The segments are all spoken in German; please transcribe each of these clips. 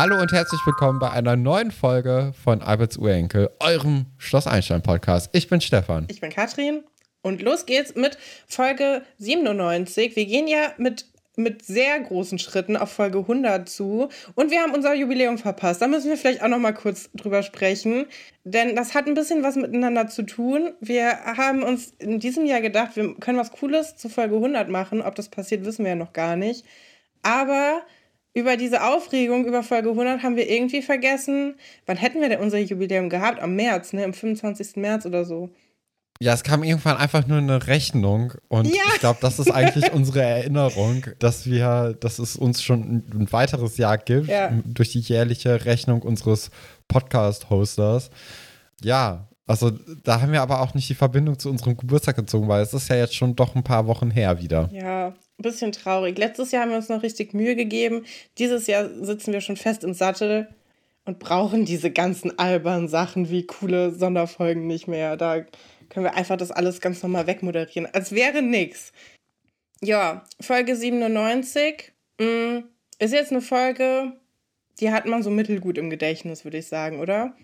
Hallo und herzlich willkommen bei einer neuen Folge von Alberts Urenkel, eurem Schloss Einstein Podcast. Ich bin Stefan. Ich bin Katrin. Und los geht's mit Folge 97. Wir gehen ja mit, mit sehr großen Schritten auf Folge 100 zu. Und wir haben unser Jubiläum verpasst. Da müssen wir vielleicht auch noch mal kurz drüber sprechen. Denn das hat ein bisschen was miteinander zu tun. Wir haben uns in diesem Jahr gedacht, wir können was Cooles zu Folge 100 machen. Ob das passiert, wissen wir ja noch gar nicht. Aber über diese Aufregung über Folge 100 haben wir irgendwie vergessen, wann hätten wir denn unser Jubiläum gehabt? Am März, ne? Am 25. März oder so. Ja, es kam irgendwann einfach nur eine Rechnung und ja. ich glaube, das ist eigentlich unsere Erinnerung, dass wir, dass es uns schon ein, weiteres Jahr gibt ja. durch die jährliche Rechnung unseres Podcast-Hosters. Ja, also da haben wir aber auch nicht die Verbindung zu unserem Geburtstag gezogen, weil es ist ja jetzt schon doch ein paar Wochen her wieder. Ja, ein bisschen traurig. Letztes Jahr haben wir uns noch richtig Mühe gegeben. Dieses Jahr sitzen wir schon fest im Sattel und brauchen diese ganzen albernen Sachen wie coole Sonderfolgen nicht mehr. Da können wir einfach das alles ganz normal wegmoderieren. Als wäre nix. Ja, Folge 97 mh, mm, ist jetzt eine Folge, die hat man so mittelgut im Gedächtnis, würde ich sagen, oder?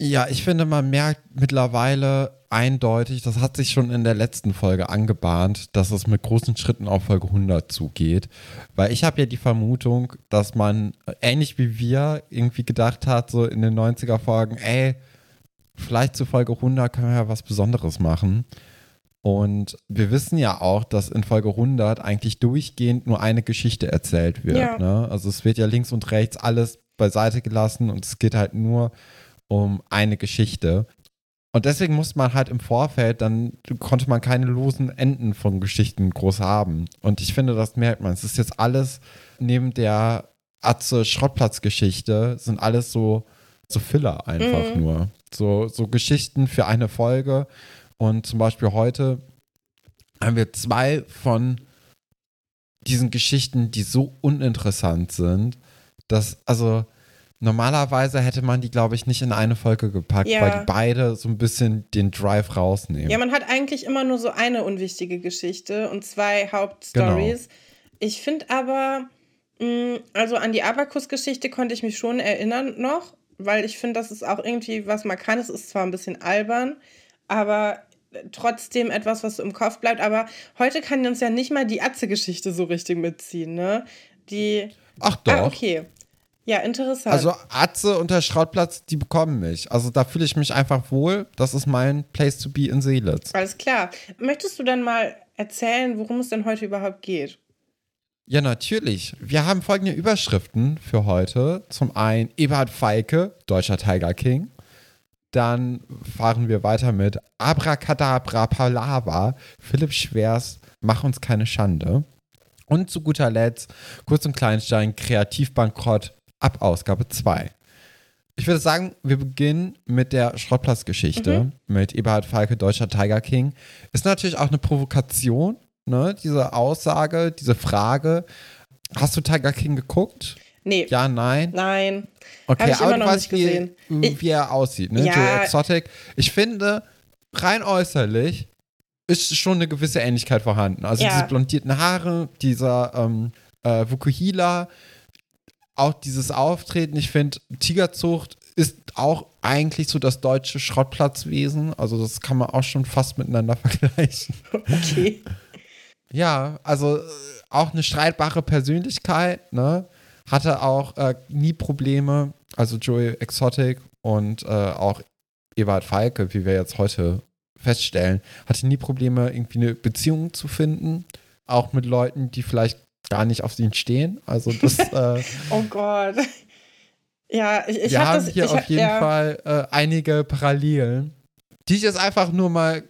Ja, ich finde, man merkt mittlerweile eindeutig, das hat sich schon in der letzten Folge angebahnt, dass es mit großen Schritten auf Folge 100 zugeht. Weil ich habe ja die Vermutung, dass man ähnlich wie wir irgendwie gedacht hat, so in den 90er Folgen, ey, vielleicht zu Folge 100 können wir ja was Besonderes machen. Und wir wissen ja auch, dass in Folge 100 eigentlich durchgehend nur eine Geschichte erzählt wird. Ja. Ne? Also es wird ja links und rechts alles beiseite gelassen und es geht halt nur um eine Geschichte. Und deswegen musste man halt im Vorfeld, dann konnte man keine losen Enden von Geschichten groß haben. Und ich finde, das merkt man. Es ist jetzt alles neben der Atze Schrottplatz-Geschichte, sind alles so, so Filler einfach mhm. nur. So, so Geschichten für eine Folge. Und zum Beispiel heute haben wir zwei von diesen Geschichten, die so uninteressant sind, dass, also, Normalerweise hätte man die, glaube ich, nicht in eine Folge gepackt, ja. weil die beide so ein bisschen den Drive rausnehmen. Ja, man hat eigentlich immer nur so eine unwichtige Geschichte und zwei Hauptstories. Genau. Ich finde aber, mh, mm, also an die Abakus-Geschichte konnte ich mich schon erinnern noch, weil ich finde, das ist auch irgendwie was Markantes, ist zwar ein bisschen albern, aber trotzdem etwas, was so im Kopf bleibt. Aber heute kann uns ja nicht mal die Atze-Geschichte so richtig mitziehen, ne? Die. Ach doch. Ah, okay. Ja, interessant. Also Atze und der Schrottplatz, die bekommen mich. Also da fühle ich mich einfach wohl. Das ist mein Place to be in Seelitz. Alles klar. Möchtest du dann mal erzählen, worum es denn heute überhaupt geht? Ja, natürlich. Wir haben folgende Überschriften für heute. Zum einen Eberhard Feike, deutscher Tiger King. Dann fahren wir weiter mit Abracadabra Palava, Philipp Schwers, Mach uns keine Schande. Und zu guter Letzt, kurz und Kleinstein, Kreativbankrott, ab Ausgabe 2. Ich würde sagen, wir beginnen mit der Schrottplatzgeschichte mhm. mit Eberhard Falke, deutscher Tiger King. Ist natürlich auch eine Provokation, ne? Diese Aussage, diese Frage. Hast du Tiger King geguckt? Nee. Ja, nein? Nein. Okay, aber du weißt, wie, wie er aussieht, ne? Ja. Joe Exotic. Ich finde, rein äußerlich ist schon eine gewisse Ähnlichkeit vorhanden. Also ja. diese blondierten Haare, dieser ähm, äh, Vukuhila, auch dieses Auftreten, ich finde, Tigerzucht ist auch eigentlich so das deutsche Schrottplatzwesen. Also das kann man auch schon fast miteinander vergleichen. Okay. Ja, also äh, auch eine streitbare Persönlichkeit, ne? Hatte auch äh, nie Probleme, also Joey Exotic und äh, auch Ewald Falke, wie wir jetzt heute feststellen, hatte nie Probleme, irgendwie eine Beziehung zu finden. Auch mit Leuten, die vielleicht gar nicht auf ihn stehen. Also das. Äh, oh Gott. Ja, ich, ich Wir hab haben das, hier ich, auf jeden ja. Fall äh, einige Parallelen, die ich jetzt einfach nur mal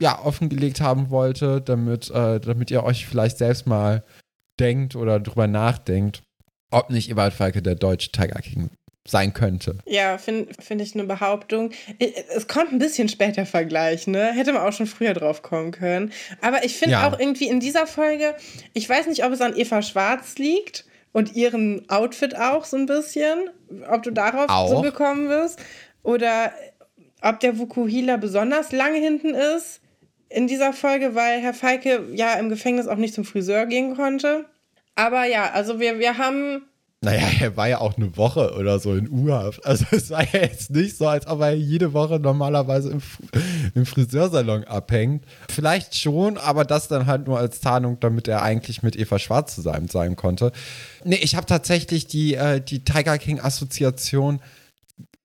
ja, offengelegt haben wollte, damit, äh, damit ihr euch vielleicht selbst mal denkt oder drüber nachdenkt, ob nicht Ewald Falke der deutsche Tiger King sein könnte. Ja, finde find ich eine Behauptung. Es kommt ein bisschen später Vergleich, ne? Hätte man auch schon früher drauf kommen können. Aber ich finde ja. auch irgendwie in dieser Folge, ich weiß nicht, ob es an Eva Schwarz liegt und ihren Outfit auch so ein bisschen, ob du darauf auch. so gekommen bist oder ob der Vukuhila besonders lange hinten ist in dieser Folge, weil Herr Feike ja im Gefängnis auch nicht zum Friseur gehen konnte. Aber ja, also wir, wir haben Naja, er war ja auch eine Woche oder so in U-Haft. Also es war ja jetzt nicht so, als ob er jede Woche normalerweise im, im, Friseursalon abhängt. Vielleicht schon, aber das dann halt nur als Tarnung, damit er eigentlich mit Eva Schwarz zusammen sein konnte. Nee, ich habe tatsächlich die, äh, die Tiger King-Assoziation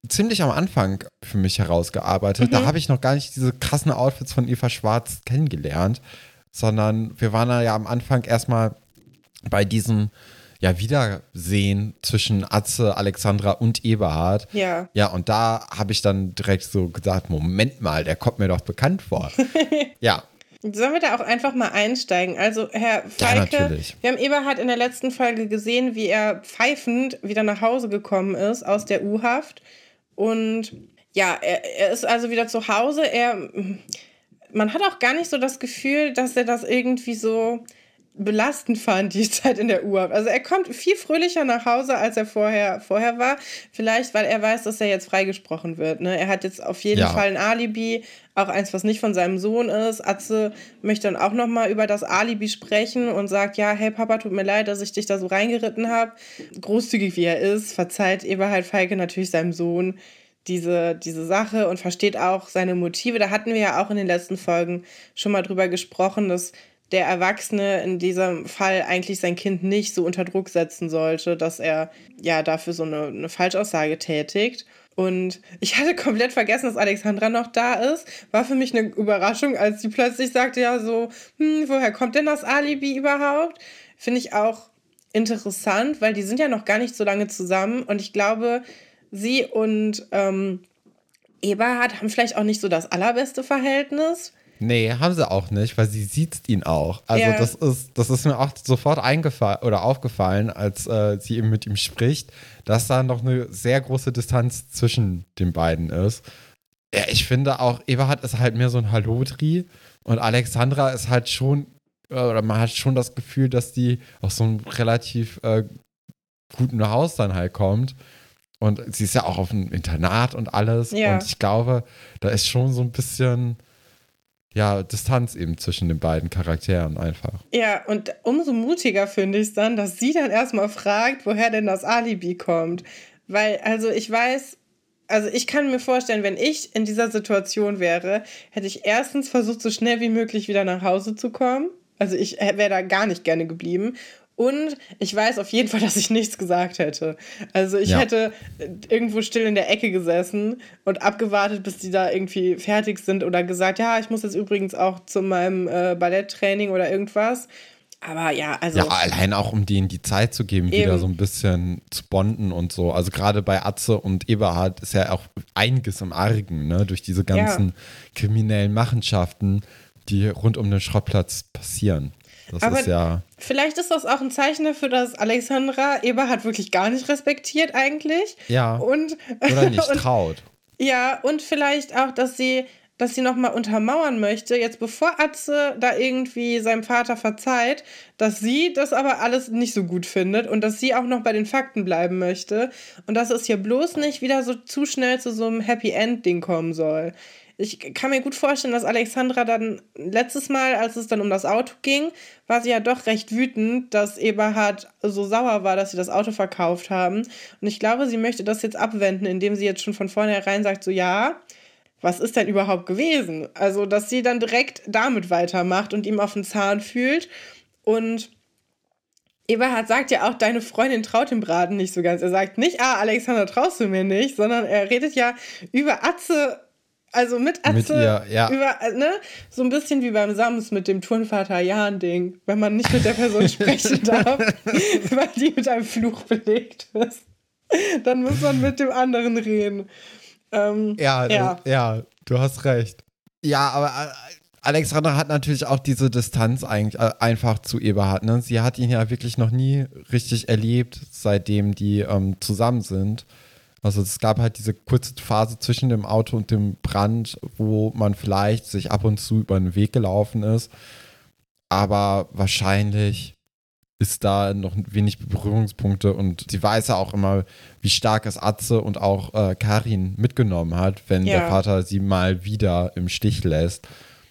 ziemlich am Anfang für mich herausgearbeitet. Mhm. Da habe ich noch gar nicht diese krassen Outfits von Eva Schwarz kennengelernt, sondern wir waren ja am Anfang erstmal bei diesem ja, Wiedersehen zwischen Atze, Alexandra und Eberhard. Ja. Ja, und da habe ich dann direkt so gesagt, Moment mal, der kommt mir doch bekannt vor. ja. Sollen wir da auch einfach mal einsteigen? Also, Herr Falke, ja, wir haben Eberhard in der letzten Folge gesehen, wie er pfeifend wieder nach Hause gekommen ist aus der U-Haft. Und ja, er, er ist also wieder zu Hause. Er, man hat auch gar nicht so das Gefühl, dass er das irgendwie so belastend fand, die Zeit in der U-Haft. Also er kommt viel fröhlicher nach Hause, als er vorher, vorher war. Vielleicht, weil er weiß, dass er jetzt freigesprochen wird. Ne? Er hat jetzt auf jeden ja. Fall ein Alibi, auch eins, was nicht von seinem Sohn ist. Atze möchte dann auch nochmal über das Alibi sprechen und sagt, ja, hey Papa, tut mir leid, dass ich dich da so reingeritten habe. Großzügig wie er ist, verzeiht Eberhard Feige natürlich seinem Sohn diese, diese Sache und versteht auch seine Motive. Da hatten wir ja auch in den letzten Folgen schon mal drüber gesprochen, dass der Erwachsene in diesem Fall eigentlich sein Kind nicht so unter Druck setzen sollte, dass er ja dafür so eine, eine Falschaussage tätigt. Und ich hatte komplett vergessen, dass Alexandra noch da ist. War für mich eine Überraschung, als sie plötzlich sagte, ja, so, hm, woher kommt denn das Alibi überhaupt? Finde ich auch interessant, weil die sind ja noch gar nicht so lange zusammen. Und ich glaube, sie und ähm, Eberhard haben vielleicht auch nicht so das allerbeste Verhältnis. Nee, haben sie auch nicht, weil sie sieht ihn auch. Also ja. das ist, das ist mir auch sofort eingefallen oder aufgefallen, als äh, sie eben mit ihm spricht, dass da noch eine sehr große Distanz zwischen den beiden ist. Ja, ich finde auch, Eberhard ist halt mehr so ein Hallodri und Alexandra ist halt schon, äh, oder man hat schon das Gefühl, dass die aus so einem relativ äh, guten Haus dann halt kommt. Und sie ist ja auch auf einem Internat und alles. Ja. Und ich glaube, da ist schon so ein bisschen ja, Distanz eben zwischen den beiden Charakteren einfach. Ja, und umso mutiger finde ich es dann, dass sie dann erstmal fragt, woher denn das Alibi kommt. Weil, also ich weiß, also ich kann mir vorstellen, wenn ich in dieser Situation wäre, hätte ich erstens versucht, so schnell wie möglich wieder nach Hause zu kommen. Also ich wäre da gar nicht gerne geblieben. Und ich weiß auf jeden Fall, dass ich nichts gesagt hätte. Also ich ja. hätte irgendwo still in der Ecke gesessen und abgewartet, bis die da irgendwie fertig sind oder gesagt, ja, ich muss jetzt übrigens auch zu meinem äh, Balletttraining oder irgendwas. Aber ja, also. Ja, allein auch, um denen die Zeit zu geben, eben. wieder so ein bisschen zu bonden und so. Also gerade bei Atze und Eberhard ist ja auch einiges im Argen, ne? Durch diese ganzen ja. kriminellen Machenschaften, die rund um den Schrottplatz passieren. Das Aber ist ja. Vielleicht ist das auch ein Zeichen dafür, dass Alexandra Eberhard wirklich gar nicht respektiert eigentlich. Ja. Und, oder nicht und, traut. Ja, und vielleicht auch, dass sie, dass sie nochmal untermauern möchte, jetzt bevor Atze da irgendwie seinem Vater verzeiht, dass sie das aber alles nicht so gut findet und dass sie auch noch bei den Fakten bleiben möchte und dass es hier bloß nicht wieder so zu schnell zu so einem Happy End-Ding kommen soll ich kann mir gut vorstellen, dass Alexandra dann letztes Mal, als es dann um das Auto ging, war sie ja doch recht wütend, dass Eberhard so sauer war, dass sie das Auto verkauft haben. Und ich glaube, sie möchte das jetzt abwenden, indem sie jetzt schon von vornherein sagt, so ja, was ist denn überhaupt gewesen? Also, dass sie dann direkt damit weitermacht und ihm auf den Zahn fühlt. Und Eberhard sagt ja auch, deine Freundin traut dem Braten nicht so ganz. Er sagt nicht, ah, Alexander, traust du mir nicht, sondern er redet ja über Atze also mit Atze, mit ihr, ja. über, ne? so ein bisschen wie beim Sams mit dem Turnvater Jan-Ding, wenn man nicht mit der Person sprechen darf, weil die mit einem Fluch belegt ist. Dann muss man mit dem anderen reden. Ähm, ja, ja. Ja, du hast recht. Ja, aber äh, Alexandra hat natürlich auch diese Distanz eigentlich äh, einfach zu Eberhard. Ne? Sie hat ihn ja wirklich noch nie richtig erlebt, seitdem die ähm, zusammen sind. Also es gab halt diese kurze Phase zwischen dem Auto und dem Brand, wo man vielleicht sich ab und zu über den Weg gelaufen ist. Aber wahrscheinlich ist da noch wenig Berührungspunkte und sie weiß ja auch immer, wie stark es Atze und auch äh, Karin mitgenommen hat, wenn ja. der Vater sie mal wieder im Stich lässt.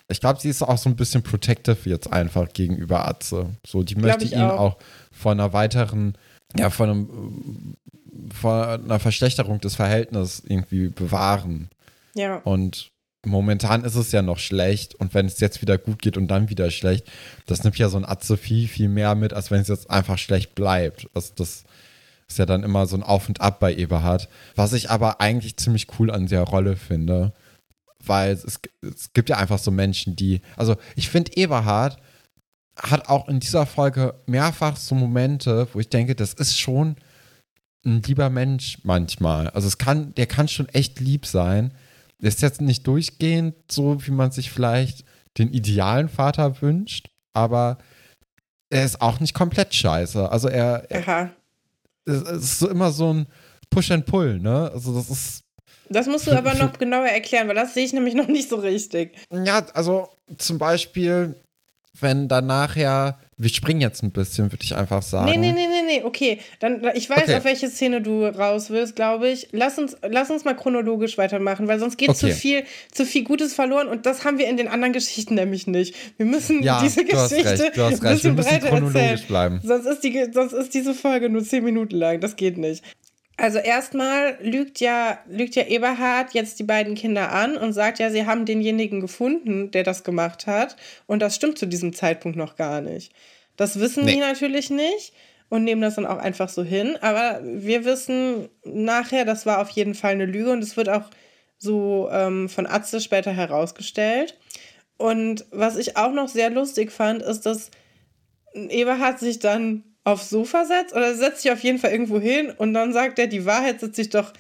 Ich glaube, sie ist auch so ein bisschen protective jetzt einfach gegenüber Atze. So, die möchte ihn auch. auch vor einer weiteren ja, von, einem, von einer Verschlechterung des Verhältnisses irgendwie bewahren. Ja. Und momentan ist es ja noch schlecht und wenn es jetzt wieder gut geht und dann wieder schlecht, das nimmt ja so ein Atze viel, viel mehr mit, als wenn es jetzt einfach schlecht bleibt. Also das ist ja dann immer so ein Auf und Ab bei Eberhard. Was ich aber eigentlich ziemlich cool an der Rolle finde, weil es, es gibt ja einfach so Menschen, die, also ich finde Eberhard hat auch in dieser Folge mehrfach so Momente, wo ich denke, das ist schon ein lieber Mensch manchmal. Also es kann, der kann schon echt lieb sein. Ist jetzt nicht durchgehend so, wie man sich vielleicht den idealen Vater wünscht, aber er ist auch nicht komplett scheiße. Also er, er es ist so immer so ein Push and Pull, ne? Also das ist das musst du aber noch genauer erklären, weil das sehe ich nämlich noch nicht so richtig. Ja, also zum Beispiel, wenn dann nachher, wir springen jetzt ein bisschen, würde ich einfach sagen. Nee, nee, nee, nee, nee, okay. Dann, ich weiß, okay. auf welche Szene du raus willst, glaube ich. Lass uns, lass uns mal chronologisch weitermachen, weil sonst geht okay. zu viel, zu viel Gutes verloren und das haben wir in den anderen Geschichten nämlich nicht. Wir müssen ja, diese Geschichte ein bisschen breiter erzählen. Bleiben. Sonst ist, die, sonst ist diese Folge nur zehn Minuten lang. Das geht nicht. Also erstmal lügt ja, lügt ja Eberhard jetzt die beiden Kinder an und sagt ja, sie haben denjenigen gefunden, der das gemacht hat. Und das stimmt zu diesem Zeitpunkt noch gar nicht. Das wissen nee. die natürlich nicht und nehmen das dann auch einfach so hin. Aber wir wissen nachher, das war auf jeden Fall eine Lüge und es wird auch so ähm, von Atze später herausgestellt. Und was ich auch noch sehr lustig fand, ist, dass Eberhard sich dann aufs Sofa setzt oder setzt sich auf jeden Fall irgendwo hin und dann sagt er, die Wahrheit setzt sich doch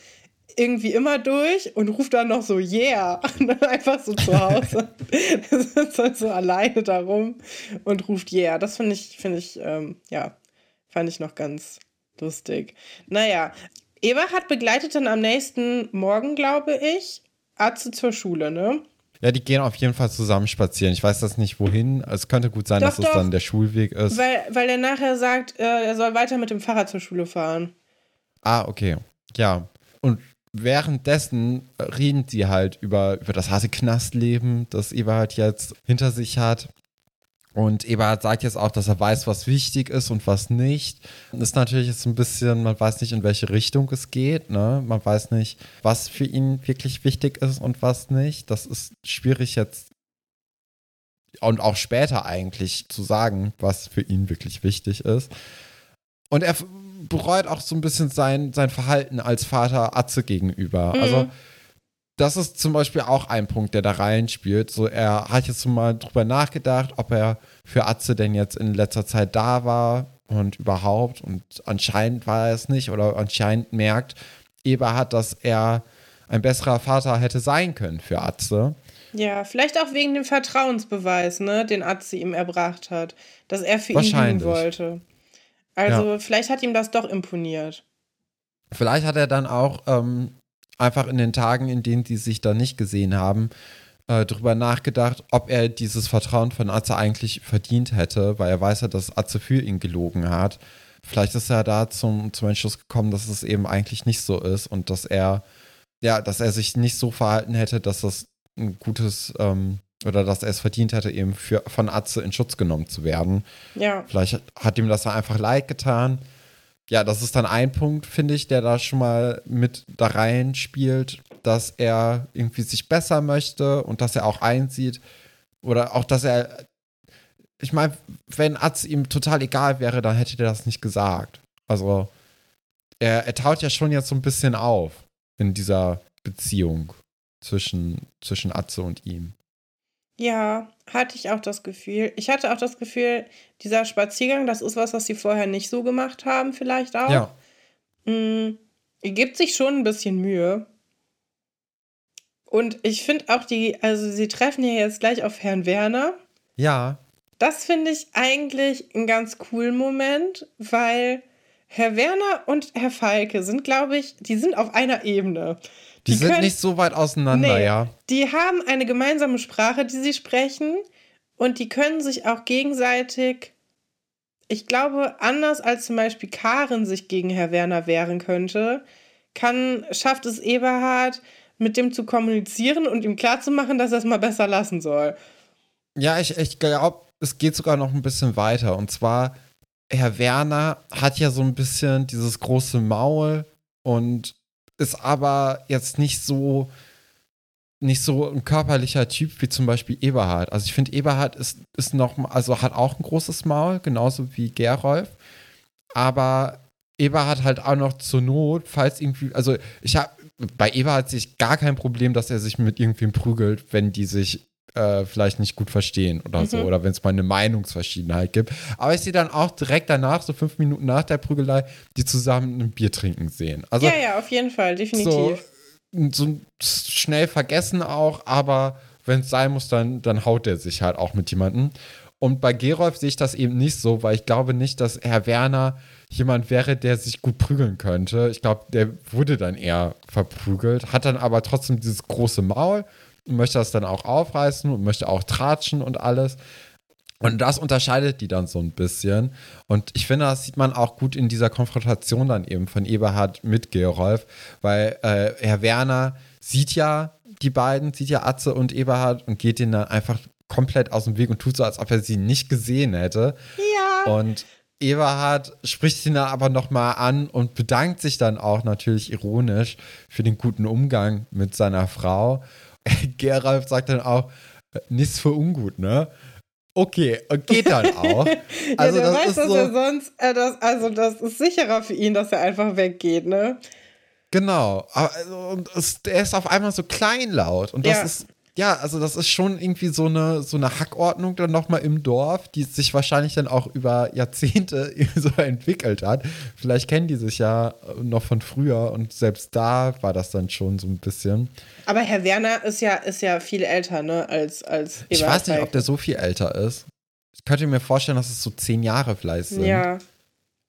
irgendwie immer durch und ruft dann noch so yeah und dann einfach so zu Hause. er sitzt halt so alleine darum und ruft yeah. Das finde ich, finde ich, ähm, ja, fand ich noch ganz lustig. Naja, Eberhard begleitet dann am nächsten Morgen, glaube ich, Atze zur Schule, ne? Ja, die gehen auf jeden Fall zusammen spazieren. Ich weiß das nicht wohin. Es könnte gut sein, doch, dass doch. es dann der Schulweg ist. Weil, weil er nachher sagt, äh, er soll weiter mit dem Fahrrad zur Schule fahren. Ah, okay. Ja. Und währenddessen reden sie halt über, über das harte Knastleben, das Eberhard jetzt hinter sich hat. Und Eberhard sagt jetzt auch, dass er weiß, was wichtig ist und was nicht. Das ist natürlich jetzt ein bisschen, man weiß nicht, in welche Richtung es geht. Ne? Man weiß nicht, was für ihn wirklich wichtig ist und was nicht. Das ist schwierig jetzt und auch später eigentlich zu sagen, was für ihn wirklich wichtig ist. Und er bereut auch so ein bisschen sein, sein Verhalten als Vater Atze gegenüber. Mhm. Also das ist zum Beispiel auch ein Punkt, der da reinspielt. So, er hat jetzt mal drüber nachgedacht, ob er für Atze denn jetzt in letzter Zeit da war und überhaupt. Und anscheinend war er es nicht oder anscheinend merkt Eberhard, dass er ein besserer Vater hätte sein können für Atze. Ja, vielleicht auch wegen dem Vertrauensbeweis, ne, den Atze ihm erbracht hat, dass er für ihn dienen wollte. Also ja. vielleicht hat ihm das doch imponiert. Vielleicht hat er dann auch ähm, einfach in den Tagen, in denen die sich da nicht gesehen haben, äh, drüber nachgedacht, ob er dieses Vertrauen von Atze eigentlich verdient hätte, weil er weiß ja, dass Atze für ihn gelogen hat. Vielleicht ist er da zum, zum Entschluss gekommen, dass es eben eigentlich nicht so ist und dass er, ja, dass er sich nicht so verhalten hätte, dass das ein gutes, ähm, oder dass er es verdient hätte, eben für, von Atze in Schutz genommen zu werden. Ja. Vielleicht hat ihm das einfach leid getan ja, das ist dann ein Punkt, finde ich, der da schon mal mit da rein spielt, dass er irgendwie sich besser möchte und dass er auch einsieht oder auch, dass er, ich meine, wenn Atz ihm total egal wäre, dann hätte er das nicht gesagt. Also, er, er taut ja schon jetzt so ein bisschen auf in dieser Beziehung zwischen, zwischen Atze und ihm. Ja, hatte ich auch das Gefühl. Ich hatte auch das Gefühl, dieser Spaziergang, das ist was, was sie vorher nicht so gemacht haben, vielleicht auch. Ja. Mhm. Gibt sich schon ein bisschen Mühe. Und ich finde auch die, also sie treffen ja jetzt gleich auf Herrn Werner. Ja. Das finde ich eigentlich einen ganz coolen Moment, weil Herr Werner und Herr Falke sind, glaube ich, die sind auf einer Ebene. Die, die sind können, nicht so weit auseinander, nee, ja. Die haben eine gemeinsame Sprache, die sie sprechen und die können sich auch gegenseitig, ich glaube, anders als zum Beispiel Karen sich gegen Herr Werner wehren könnte, kann, schafft es Eberhard, mit dem zu kommunizieren und ihm klarzumachen, dass er es mal besser lassen soll. Ja, ich, ich glaube, es geht sogar noch ein bisschen weiter. Und zwar, Herr Werner hat ja so ein bisschen dieses große Maul und ist aber jetzt nicht so nicht so ein körperlicher Typ wie zum Beispiel Eberhard. Also ich finde, Eberhard ist, ist noch, also hat auch ein großes Maul, genauso wie Gerolf. Aber Eberhard halt auch noch zur Not, falls irgendwie, also ich habe, bei Eberhard sehe ich gar kein Problem, dass er sich mit irgendwem prügelt, wenn die sich äh, vielleicht nicht gut verstehen oder mhm. so, oder wenn es mal eine Meinungsverschiedenheit gibt. Aber ich sehe dann auch direkt danach, so fünf Minuten nach der Prügelei, die zusammen ein Bier trinken sehen. Also, ja, ja, auf jeden Fall, definitiv. So, so schnell vergessen auch, aber wenn es sein muss, dann, dann haut er sich halt auch mit jemandem. Und bei Gerolf sehe ich das eben nicht so, weil ich glaube nicht, dass Herr Werner jemand wäre, der sich gut prügeln könnte. Ich glaube, der wurde dann eher verprügelt, hat dann aber trotzdem dieses große Maul möchte das dann auch aufreißen und möchte auch tratschen und alles. Und das unterscheidet die dann so ein bisschen. Und ich finde, das sieht man auch gut in dieser Konfrontation dann eben von Eberhard mit Gerolf, weil äh, Herr Werner sieht ja die beiden, sieht ja Atze und Eberhard und geht ihnen dann einfach komplett aus dem Weg und tut so, als ob er sie nicht gesehen hätte. Ja. Und Eberhard spricht ihn aber nochmal an und bedankt sich dann auch natürlich ironisch für den guten Umgang mit seiner Frau. Gerolf sagt dann auch, nichts für ungut, ne? Okay, geht dann auch. Also ja, der das weiß, ist dass so, er sonst, äh, das, also das ist sicherer für ihn, dass er einfach weggeht, ne? Genau. Also, und es, er ist auf einmal so kleinlaut. Und das ja. ist ja, also das ist schon irgendwie so eine, so eine Hackordnung dann nochmal im Dorf, die sich wahrscheinlich dann auch über Jahrzehnte so entwickelt hat. Vielleicht kennen die sich ja noch von früher und selbst da war das dann schon so ein bisschen. Aber Herr Werner ist ja, ist ja viel älter, ne, als, als Eberhard Ich weiß nicht, ob der so viel älter ist. Ich könnte mir vorstellen, dass es so zehn Jahre vielleicht sind. Ja.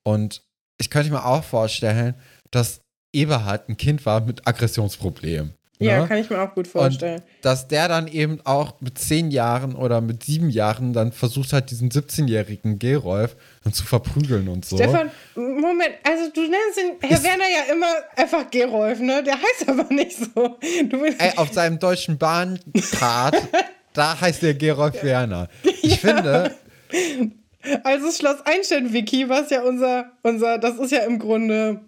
Und ich könnte mir auch vorstellen, dass Eberhard ein Kind war mit Aggressionsproblemen. Ja, ne? kann ich mir auch gut vorstellen. Und dass der dann eben auch mit zehn Jahren oder mit sieben Jahren dann versucht hat, diesen 17-jährigen Gerolf dann zu verprügeln und so. Stefan, Moment, also du nennst ihn Herr Werner ja immer einfach Gerolf, ne? Der heißt aber nicht so. Ey, auf seinem deutschen Bahncard, da heißt der Gerolf Werner. Ich ja. finde. Also Schloss Einstein-Wiki, was ja unser, unser, das ist ja im Grunde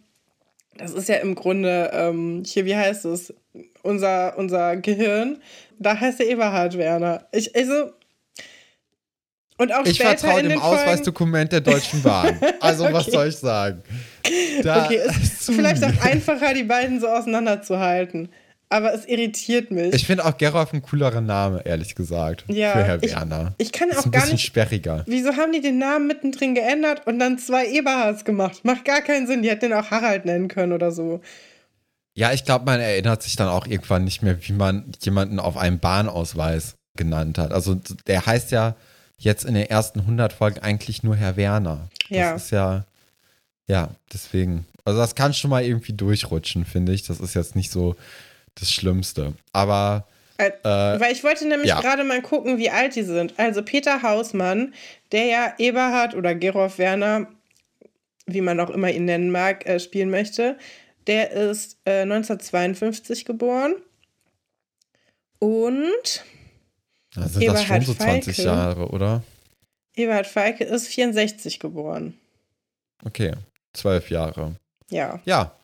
das ist ja im Grunde, ähm, hier, wie heißt es? Unser, unser Gehirn. Da heißt er Eberhard Werner. Ich, also. Und auch ich vertraue dem Ausweisdokument der Deutschen Bahn. Also, okay. was soll ich sagen? Da okay, ist vielleicht auch einfacher, die beiden so auseinanderzuhalten aber es irritiert mich. Ich finde auch Gerolf ein coolerer Name, ehrlich gesagt. Ja, für Herr ich, Werner. Ich kann auch ein gar nicht. sperriger. Wieso haben die den Namen mittendrin geändert und dann zwei Eberhards gemacht? Macht gar keinen Sinn. Die hätten den auch Harald nennen können oder so. Ja, ich glaube, man erinnert sich dann auch irgendwann nicht mehr, wie man jemanden auf einem Bahnausweis genannt hat. Also der heißt ja jetzt in den ersten 100 Folgen eigentlich nur Herr Werner. Ja. Das ist ja, ja, deswegen. Also das kann schon mal irgendwie durchrutschen, finde ich. Das ist jetzt nicht so das Schlimmste. Aber. Äh, weil ich wollte nämlich ja. gerade mal gucken, wie alt die sind. Also Peter Hausmann, der ja Eberhard oder Gerolf Werner, wie man auch immer ihn nennen mag, äh, spielen möchte, der ist 1952 äh, geboren. Und. Da sind Eberhard das schon so 20 Feike, Jahre, oder? Eberhard Feike ist 64 geboren. Okay, zwölf Jahre. Ja. Ja,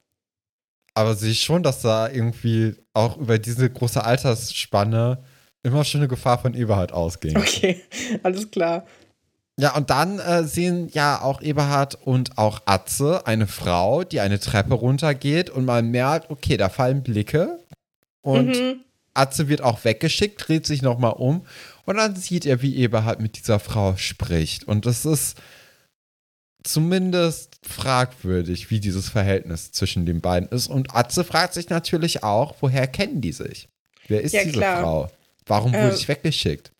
aber sehe ich schon, dass da irgendwie auch über diese große Altersspanne immer schon eine Gefahr von Eberhard ausgeht. Okay, alles klar. Ja, und dann äh, sehen ja auch Eberhard und auch Atze eine Frau, die eine Treppe runtergeht und man merkt, okay, da fallen Blicke und mhm. Atze wird auch weggeschickt, dreht sich nochmal um und dann sieht er, wie Eberhard mit dieser Frau spricht. Und das ist zumindest fragwürdig, wie dieses Verhältnis zwischen den beiden ist. Und Atze fragt sich natürlich auch, woher kennen die sich? Wer ist ja, diese klar. Frau? Warum wurde äh, ich weggeschickt?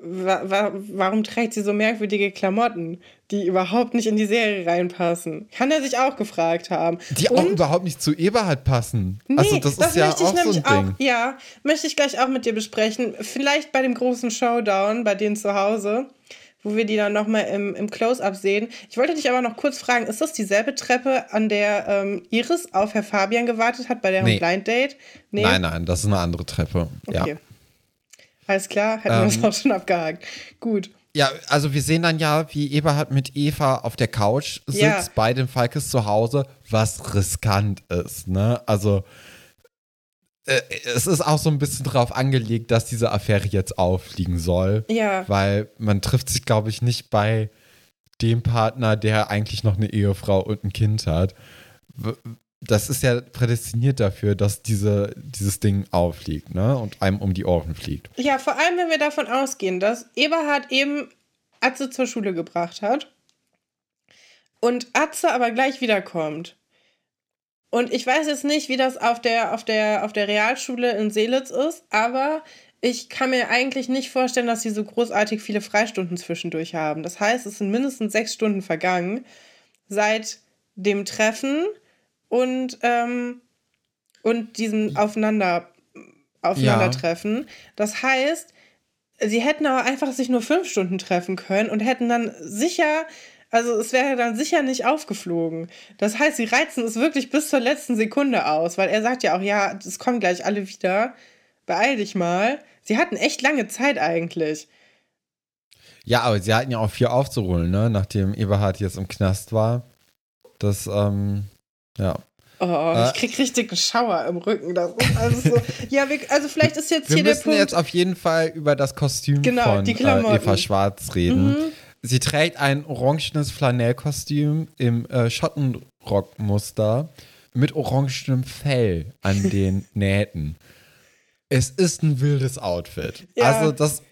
Wa wa warum trägt sie so merkwürdige Klamotten, die überhaupt nicht in die Serie reinpassen? Kann er sich auch gefragt haben. Die Und, auch überhaupt nicht zu Eberhard passen. Nee, also das, das ist ja auch so ein Ding. Auch, ja, möchte ich gleich auch mit dir besprechen. Vielleicht bei dem großen Showdown bei denen zu Hause wo wir die dann nochmal im, im Close-Up sehen. Ich wollte dich aber noch kurz fragen, ist das dieselbe Treppe, an der ähm, Iris auf Herr Fabian gewartet hat bei deren nee. Blind Date? Nee. Nein, nein, das ist eine andere Treppe. Okay. Ja. Alles klar, hätten ähm, wir das auch schon abgehakt. Gut. Ja, also wir sehen dann ja, wie Eberhard mit Eva auf der Couch sitzt, Ja. bei den Falkes zu Hause, was riskant ist, ne? Also äh, es ist auch so ein bisschen drauf angelegt, dass diese Affäre jetzt auffliegen soll, Ja. weil man trifft sich, glaube ich, nicht bei dem Partner, der eigentlich noch eine Ehefrau und ein Kind hat. Das ist ja prädestiniert dafür, dass diese, dieses Ding auffliegt, ne? Und einem um die Ohren fliegt. Ja, vor allem, wenn wir davon ausgehen, dass Eberhard eben Atze zur Schule gebracht hat und Atze aber gleich wiederkommt. Und ich weiß jetzt nicht, wie das auf der, auf der, auf der Realschule in Seelitz ist, aber ich kann mir eigentlich nicht vorstellen, dass sie so großartig viele Freistunden zwischendurch haben. Das heißt, es sind mindestens sechs Stunden vergangen seit dem Treffen und, ähm, und diesem Aufeinander, Aufeinandertreffen. Das heißt, sie hätten aber einfach sich nur fünf Stunden treffen können und hätten dann sicher, also es wäre dann sicher nicht aufgeflogen. Das heißt, sie reizen es wirklich bis zur letzten Sekunde aus, weil er sagt ja auch, ja, es kommen gleich alle wieder. Beeil dich mal. Sie hatten echt lange Zeit eigentlich. Ja, aber sie hatten ja auch viel aufzuholen, ne? Nachdem Eberhard jetzt im Knast war. Das, ähm, ja. Oh, Äh. ich krieg richtig einen Schauer im Rücken. Das ist also so. ja, wir, also vielleicht ist jetzt Wir hier der müssen Punkt. jetzt auf jeden Fall über das Kostüm Genau, von die äh. Eva Schwarz reden. Mhm. Sie trägt ein orangenes Flanellkostüm im äh, Schottenrockmuster mit orangenem Fell an den Nähten. Es ist ein wildes Outfit. Ja. Also das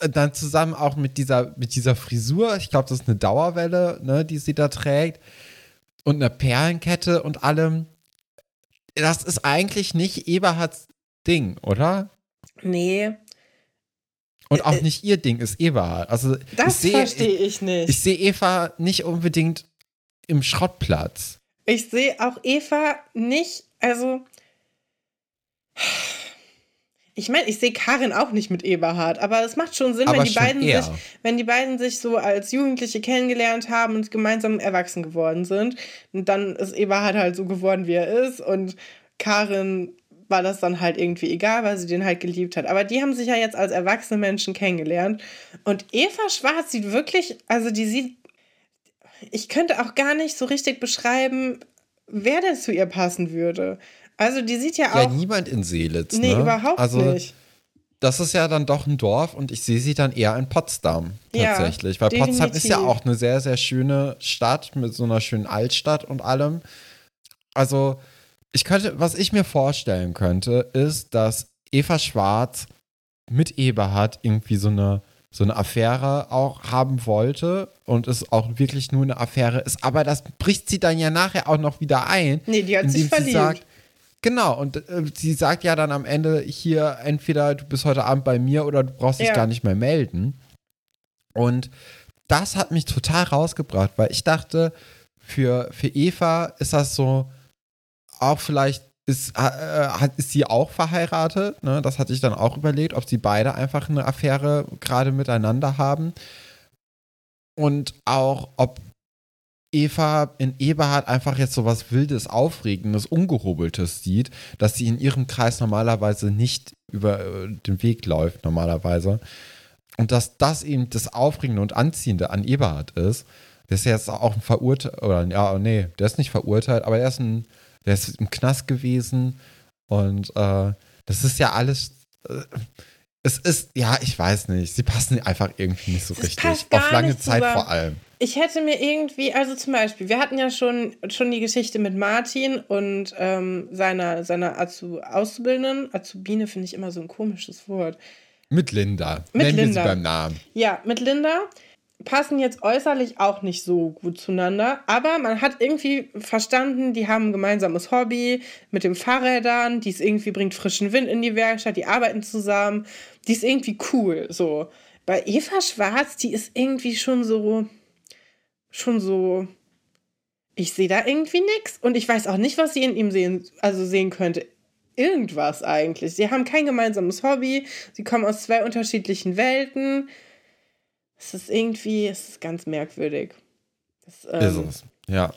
äh, dann zusammen auch mit dieser, mit dieser Frisur, ich glaube, das ist eine Dauerwelle, ne, die sie da trägt, und einer Perlenkette und allem. Das ist eigentlich nicht Eberhards Ding, oder? nee, Und auch Äh, nicht ihr Ding ist Eberhard. Also das verstehe ich nicht. ich sehe Eva nicht unbedingt im Schrottplatz. Ich sehe auch Eva nicht, also. Ich meine, ich sehe Karin auch nicht mit Eberhard, aber es macht schon Sinn, Aber wenn die beiden eher. sich, wenn die beiden sich so als Jugendliche kennengelernt haben und gemeinsam erwachsen geworden sind. Und dann ist Eberhard halt so geworden, wie er ist. Und Karin war das dann halt irgendwie egal, weil sie den halt geliebt hat. Aber die haben sich ja jetzt als erwachsene Menschen kennengelernt. Und Eva Schwarz sieht wirklich, also die sieht, ich könnte auch gar nicht so richtig beschreiben, wer denn zu ihr passen würde. Also die sieht ja Ja, auch. niemand in Seelitz. nee, ne? überhaupt also, nicht. Das ist ja dann doch ein Dorf und ich sehe sie dann eher in Potsdam Ja, tatsächlich. Weil Potsdam ist ja definitiv. auch eine sehr, sehr schöne Stadt mit so einer schönen Altstadt und allem. Also, ich könnte, was ich mir vorstellen könnte, ist, dass Eva Schwarz mit Eberhard irgendwie so eine, so eine Affäre auch haben wollte und es auch wirklich nur eine Affäre ist. Aber das bricht sie dann ja nachher auch noch wieder ein. Nee, die hat sich verliebt. sagt, Genau, und äh, sie sagt ja dann am Ende hier, entweder du bist heute Abend bei mir oder du brauchst dich Ja. gar nicht mehr melden. Und das hat mich total rausgebracht, weil ich dachte, für, für Eva ist das so, auch vielleicht ist, äh, hat, ist sie auch verheiratet. Ne? Das hatte ich dann auch überlegt, ob sie beide einfach eine Affäre gerade miteinander haben. Und auch, ob Eva in Eberhard einfach jetzt so was Wildes, Aufregendes, Ungehobeltes sieht, dass sie in ihrem Kreis normalerweise nicht über äh, den Weg läuft, normalerweise. Und dass das eben das Aufregende und Anziehende an Eberhard ist. Der ist jetzt auch ein Verurteilt, oder ja, nee, der ist nicht verurteilt, aber der ist, ein, der ist im Knast gewesen. Und äh, das ist ja alles. Äh, es ist, ja, ich weiß nicht. Sie passen einfach irgendwie nicht so Das richtig. Auf lange Zeit zusammen. vor allem. Ich hätte mir irgendwie, also zum Beispiel, wir hatten ja schon, schon die Geschichte mit Martin und ähm, seiner, seiner Azu Auszubildenden. Azubine finde ich immer so ein komisches Wort. Mit Linda. Mit Nennen Linda. wir sie beim Namen. Ja, mit Linda passen jetzt äußerlich auch nicht so gut zueinander, aber man hat irgendwie verstanden, die haben ein gemeinsames Hobby mit den Fahrrädern, die es irgendwie bringt frischen Wind in die Werkstatt, die arbeiten zusammen, die ist irgendwie cool, so. Bei Eva Schwarz, die ist irgendwie schon so, schon so, ich sehe da irgendwie nichts und ich weiß auch nicht, was sie in ihm sehen, also sehen könnte. Irgendwas eigentlich. Sie haben kein gemeinsames Hobby, sie kommen aus zwei unterschiedlichen Welten. Es ist irgendwie, es ist ganz merkwürdig. Das, ähm, Ist es. Ja.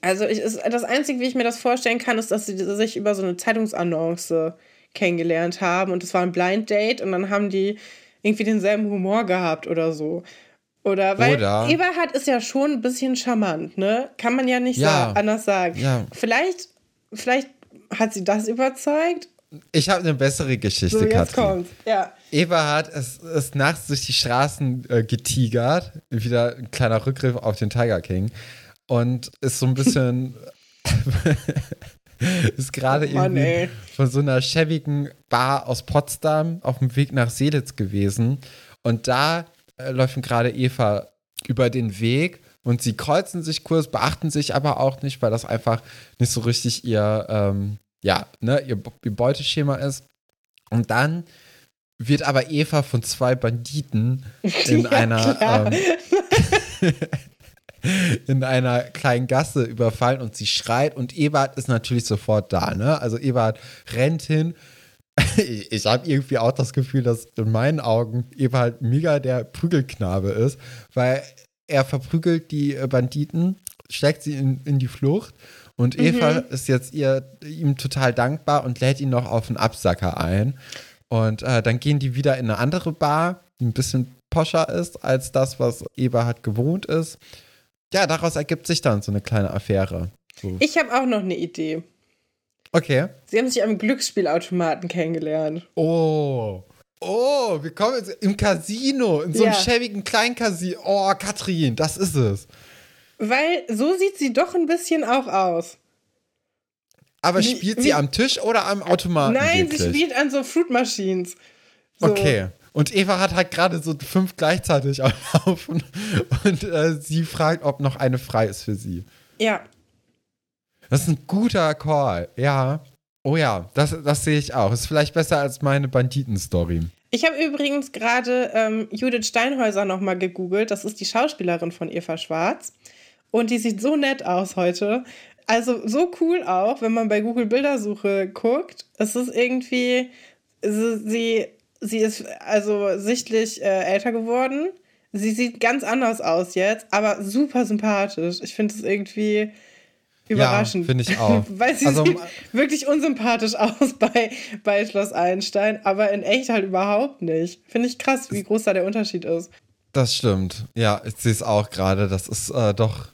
Also ich, ist, das Einzige, wie ich mir das vorstellen kann, ist, dass sie sich über so eine Zeitungsannonce kennengelernt haben und es war ein Blind Date und dann haben die irgendwie denselben Humor gehabt oder so. Oder weil Oder- Eberhard ist ja schon ein bisschen charmant, ne? Kann man ja nicht Ja. sa anders sagen. Ja. Vielleicht, vielleicht hat sie das überzeugt. Ich habe eine bessere Geschichte, So, jetzt Katrin. kommt's. Ja. Eberhard ist, ist nachts durch die Straßen äh, getigert. Wieder ein kleiner Rückgriff auf den Tiger King. Und ist so ein bisschen. ist gerade Oh Mann, irgendwie ey. von so einer schäbigen Bar aus Potsdam auf dem Weg nach Seelitz gewesen. Und da äh, läuft gerade Eva über den Weg und sie kreuzen sich kurz, beachten sich aber auch nicht, weil das einfach nicht so richtig ihr, ähm, ja, ne, ihr, ihr Beuteschema ist. Und dann wird aber Eva von zwei Banditen in Ja, einer ähm, in einer kleinen Gasse überfallen und sie schreit und Ebert ist natürlich sofort da, ne? Also Ebert rennt hin. Ich habe irgendwie auch das Gefühl, dass in meinen Augen Ebert mega der Prügelknabe ist, weil er verprügelt die äh, Banditen, steckt sie in, in die Flucht und Eva ist jetzt ihr, ihm total dankbar und lädt ihn noch auf einen Absacker ein. Und äh, dann gehen die wieder in eine andere Bar, die ein bisschen poscher ist als das, was Eberhard gewohnt ist. Ja, daraus ergibt sich dann so eine kleine Affäre. So. Ich habe auch noch eine Idee. Okay. Sie haben sich am Glücksspielautomaten kennengelernt. Oh. Oh, wir kommen jetzt im Casino, in so einem Ja. schäbigen Kleincasino. Oh, Katrin, das ist es. Weil so sieht sie doch ein bisschen auch aus. Aber Wie- spielt wie- sie am Tisch oder am Automaten? Nein, wirklich? sie spielt an so Fruit Machines. So. Okay. Und Eva hat halt gerade so fünf gleichzeitig am Laufen und äh, sie fragt, ob noch eine frei ist für sie. Ja. Das ist ein guter Call, ja. Oh ja, das, das sehe ich auch. Ist vielleicht besser als meine Banditen-Story. Ich habe übrigens gerade ähm, Judith Steinhäuser nochmal gegoogelt. Das ist die Schauspielerin von Eva Schwarz. Und die sieht so nett aus heute. Also so cool auch, wenn man bei Google Bildersuche guckt. Es ist irgendwie, sie, sie, sie ist also sichtlich äh, älter geworden. Sie sieht ganz anders aus jetzt, aber super sympathisch. Ich finde es irgendwie überraschend. finde ich auch. Weil sie Also- sieht wirklich unsympathisch aus bei, bei Schloss Einstein, aber in echt halt überhaupt nicht. Finde ich krass, wie groß da der Unterschied ist. Das stimmt. Ja, ich sehe es auch gerade. Das ist äh, doch.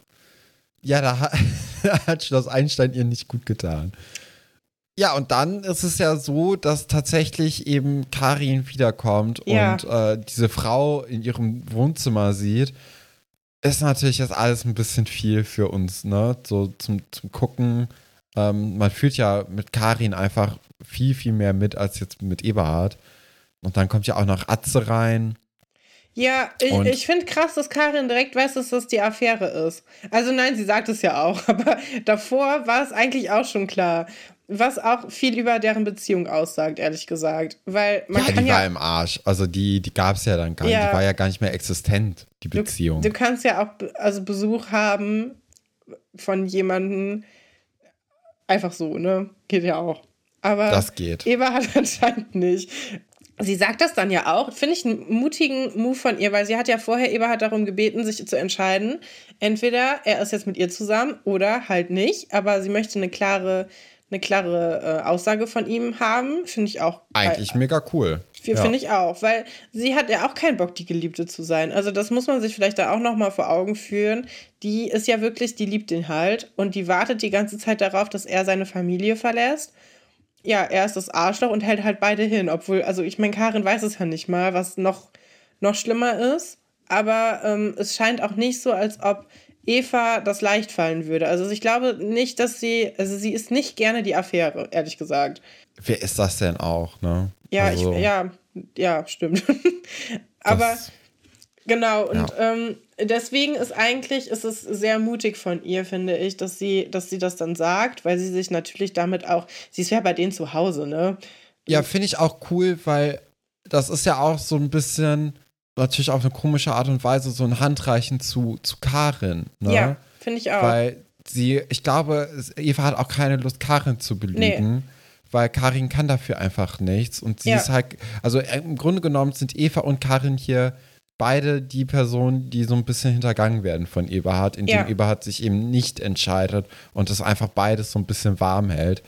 Ja, da hat, da hat Schloss Einstein ihr nicht gut getan. Ja, und dann ist es ja so, dass tatsächlich eben Karin wiederkommt Ja. und äh, diese Frau in ihrem Wohnzimmer sieht. Ist natürlich jetzt alles ein bisschen viel für uns, ne? So zum, zum Gucken. Ähm, man fühlt ja mit Karin einfach viel, viel mehr mit als jetzt mit Eberhard. Und dann kommt ja auch noch Atze rein. Ja, ich, Und- ich finde krass, dass Karin direkt weiß, dass das die Affäre ist. Also nein, sie sagt es ja auch, aber davor war es eigentlich auch schon klar. Was auch viel über deren Beziehung aussagt, ehrlich gesagt. Weil man ja, kann die ja war im Arsch. Also die, die gab es ja dann gar nicht. Ja. Die war ja gar nicht mehr existent, die Du, Beziehung. du kannst ja auch also Besuch haben von jemandem einfach so, ne? Geht ja auch. Aber das geht. Eva hat anscheinend nicht. Sie sagt das dann ja auch. Finde ich einen mutigen Move von ihr, weil sie hat ja vorher Eberhard darum gebeten, sich zu entscheiden. Entweder er ist jetzt mit ihr zusammen oder halt nicht. Aber sie möchte eine klare, eine klare äh, Aussage von ihm haben. Finde ich auch. Eigentlich mega cool. F- Finde ich auch, weil sie hat ja auch keinen Bock, die Geliebte zu sein. Also das muss man sich vielleicht da auch noch mal vor Augen führen. Die ist ja wirklich, die liebt ihn halt und die wartet die ganze Zeit darauf, dass er seine Familie verlässt. Ja, er ist das Arschloch und hält halt beide hin, obwohl, also ich meine, Karin weiß es ja nicht mal, was noch, noch schlimmer ist. Aber ähm, es scheint auch nicht so, als ob Eva das leicht fallen würde. Also ich glaube nicht, dass sie, also sie ist nicht gerne die Affäre, ehrlich gesagt. Wer ist das denn auch, ne? Ja, also, ich, ja, ja, stimmt. Aber das- genau, und Ja. ähm, deswegen ist eigentlich, ist es sehr mutig von ihr, finde ich, dass sie, dass sie das dann sagt, weil sie sich natürlich damit auch, sie ist ja bei denen zu Hause, ne? Ja, finde ich auch cool, weil das ist ja auch so ein bisschen, natürlich auf eine komische Art und Weise, so ein Handreichen zu, zu Karin, ne? Ja, finde ich auch. Weil sie, ich glaube, Eva hat auch keine Lust, Karin zu belügen. Weil Karin kann dafür einfach nichts. Und sie Ja. ist halt, also äh, im Grunde genommen sind Eva und Karin hier beide die Personen, die so ein bisschen hintergangen werden von Eberhard, indem Ja. Eberhard sich eben nicht entscheidet und das einfach beides so ein bisschen warm hält.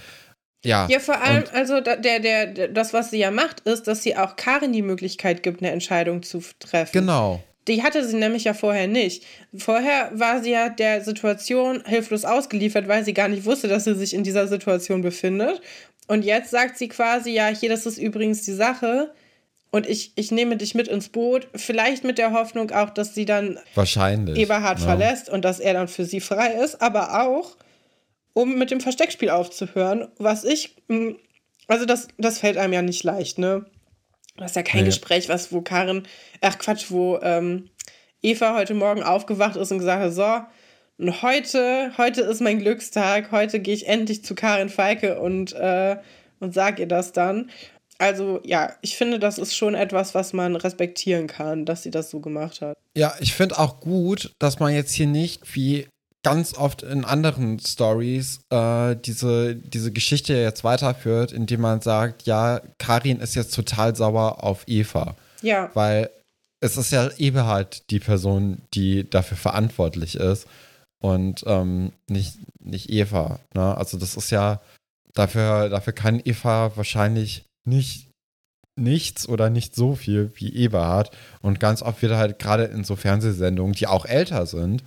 Ja. Ja, vor allem, also der, der, der, das, was sie ja macht, ist, dass sie auch Karin die Möglichkeit gibt, eine Entscheidung zu treffen. Genau. Die hatte sie nämlich ja vorher nicht. Vorher war sie ja der Situation hilflos ausgeliefert, weil sie gar nicht wusste, dass sie sich in dieser Situation befindet. Und jetzt sagt sie quasi, ja, hier, das ist übrigens die Sache. Und ich, ich nehme dich mit ins Boot. Vielleicht mit der Hoffnung auch, dass sie dann Wahrscheinlich. Eberhard ja. verlässt und dass er dann für sie frei ist. Aber auch, um mit dem Versteckspiel aufzuhören, was ich, mh, also das, das fällt einem ja nicht leicht, ne? Das ist ja kein Nee. Gespräch, was, wo Karin, ach Quatsch, wo ähm, Eva heute Morgen aufgewacht ist und gesagt hat, so, und heute, heute ist mein Glückstag, heute gehe ich endlich zu Karin Feike und, äh, und sag ihr das dann. Also ja, ich finde, das ist schon etwas, was man respektieren kann, dass sie das so gemacht hat. Ja, ich finde auch gut, dass man jetzt hier nicht wie ganz oft in anderen Stories äh, diese, diese Geschichte jetzt weiterführt, indem man sagt, ja, Karin ist jetzt total sauer auf Eva. Ja. Weil es ist ja Eberhard die Person, die dafür verantwortlich ist und ähm, nicht, nicht Eva. Ne? Also das ist ja, dafür, dafür kann Eva wahrscheinlich nicht nichts oder nicht so viel wie Eberhard. Und ganz oft wird halt gerade in so Fernsehsendungen, die auch älter sind,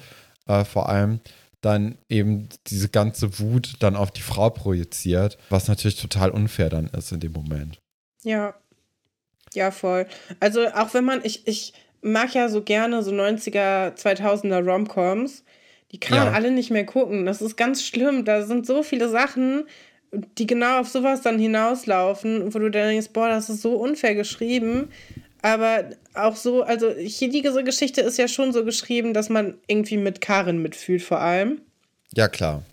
äh, vor allem dann eben diese ganze Wut dann auf die Frau projiziert, was natürlich total unfair dann ist in dem Moment. Ja. Ja, voll. Also auch wenn man, ich, ich mag ja so gerne so 90er, 2000er Romcoms. Die kann man Ja. alle nicht mehr gucken. Das ist ganz schlimm. Da sind so viele Sachen, die genau auf sowas dann hinauslaufen, wo du dann denkst, boah, das ist so unfair geschrieben. Aber auch so, also hier diese Geschichte ist ja schon so geschrieben, dass man irgendwie mit Karin mitfühlt vor allem. Ja, klar.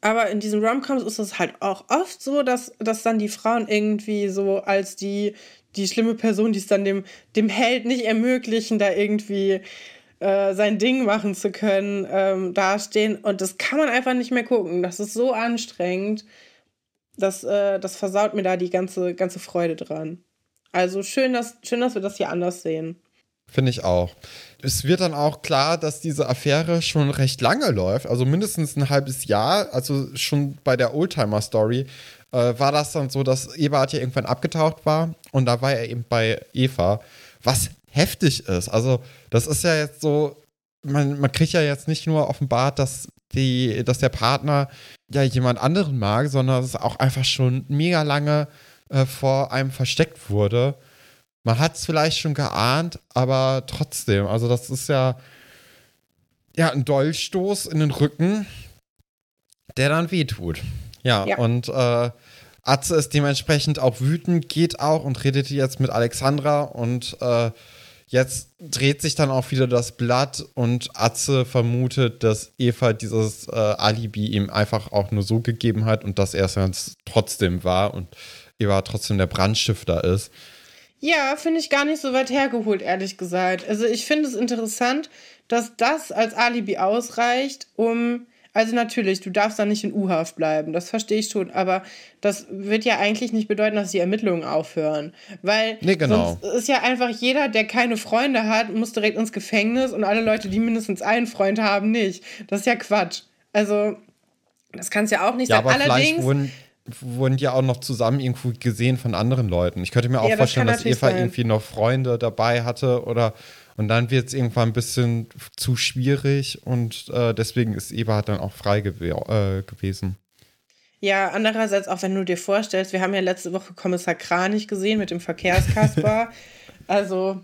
Aber in diesen Romcoms ist es halt auch oft so, dass, dass dann die Frauen irgendwie so als die, die schlimme Person, die es dann dem, dem Held nicht ermöglichen, da irgendwie äh, sein Ding machen zu können, ähm, dastehen. Und das kann man einfach nicht mehr gucken. Das ist so anstrengend. Das, äh, das versaut mir da die ganze, ganze Freude dran. Also schön dass, schön, dass wir das hier anders sehen. Finde ich auch. Es wird dann auch klar, dass diese Affäre schon recht lange läuft, also mindestens ein halbes Jahr. Also schon bei der Oldtimer-Story äh, war das dann so, dass Eberhard ja irgendwann abgetaucht war und da war er eben bei Eva, was heftig ist. Also das ist ja jetzt so, man, man kriegt ja jetzt nicht nur offenbart, dass, die, dass der Partner ja jemand anderen mag, sondern es auch einfach schon mega lange äh, vor einem versteckt wurde. Man hat es vielleicht schon geahnt, aber trotzdem, also das ist ja, ja ein Dolchstoß in den Rücken, der dann wehtut. Ja, Ja. und äh, Atze ist dementsprechend auch wütend, geht auch und redet jetzt mit Alexandra und äh, jetzt dreht sich dann auch wieder das Blatt und Atze vermutet, dass Eva dieses äh, Alibi ihm einfach auch nur so gegeben hat und dass er es ganz trotzdem war und Eva trotzdem der Brandstifter ist. Ja, finde ich gar nicht so weit hergeholt, ehrlich gesagt. Also ich finde es interessant, dass das als Alibi ausreicht, um. Also natürlich, du darfst da nicht in U-Haft bleiben, das verstehe ich schon, aber das wird ja eigentlich nicht bedeuten, dass die Ermittlungen aufhören. Weil Nee, genau. sonst ist ja einfach jeder, der keine Freunde hat, muss direkt ins Gefängnis und alle Leute, die mindestens einen Freund haben, nicht. Das ist ja Quatsch. Also, das kann es ja auch nicht Ja, sein. aber vielleicht Allerdings, wurden, die auch noch zusammen irgendwo gesehen von anderen Leuten. Ich könnte mir auch Ja, das vorstellen, kann dass Eva sein. irgendwie noch Freunde dabei hatte oder und dann wird es irgendwann ein bisschen zu schwierig und äh, deswegen ist Eva dann auch frei gew äh, gewesen. Ja, andererseits auch, wenn du dir vorstellst, wir haben ja letzte Woche Kommissar Kranich gesehen mit dem Verkehrskasper. also,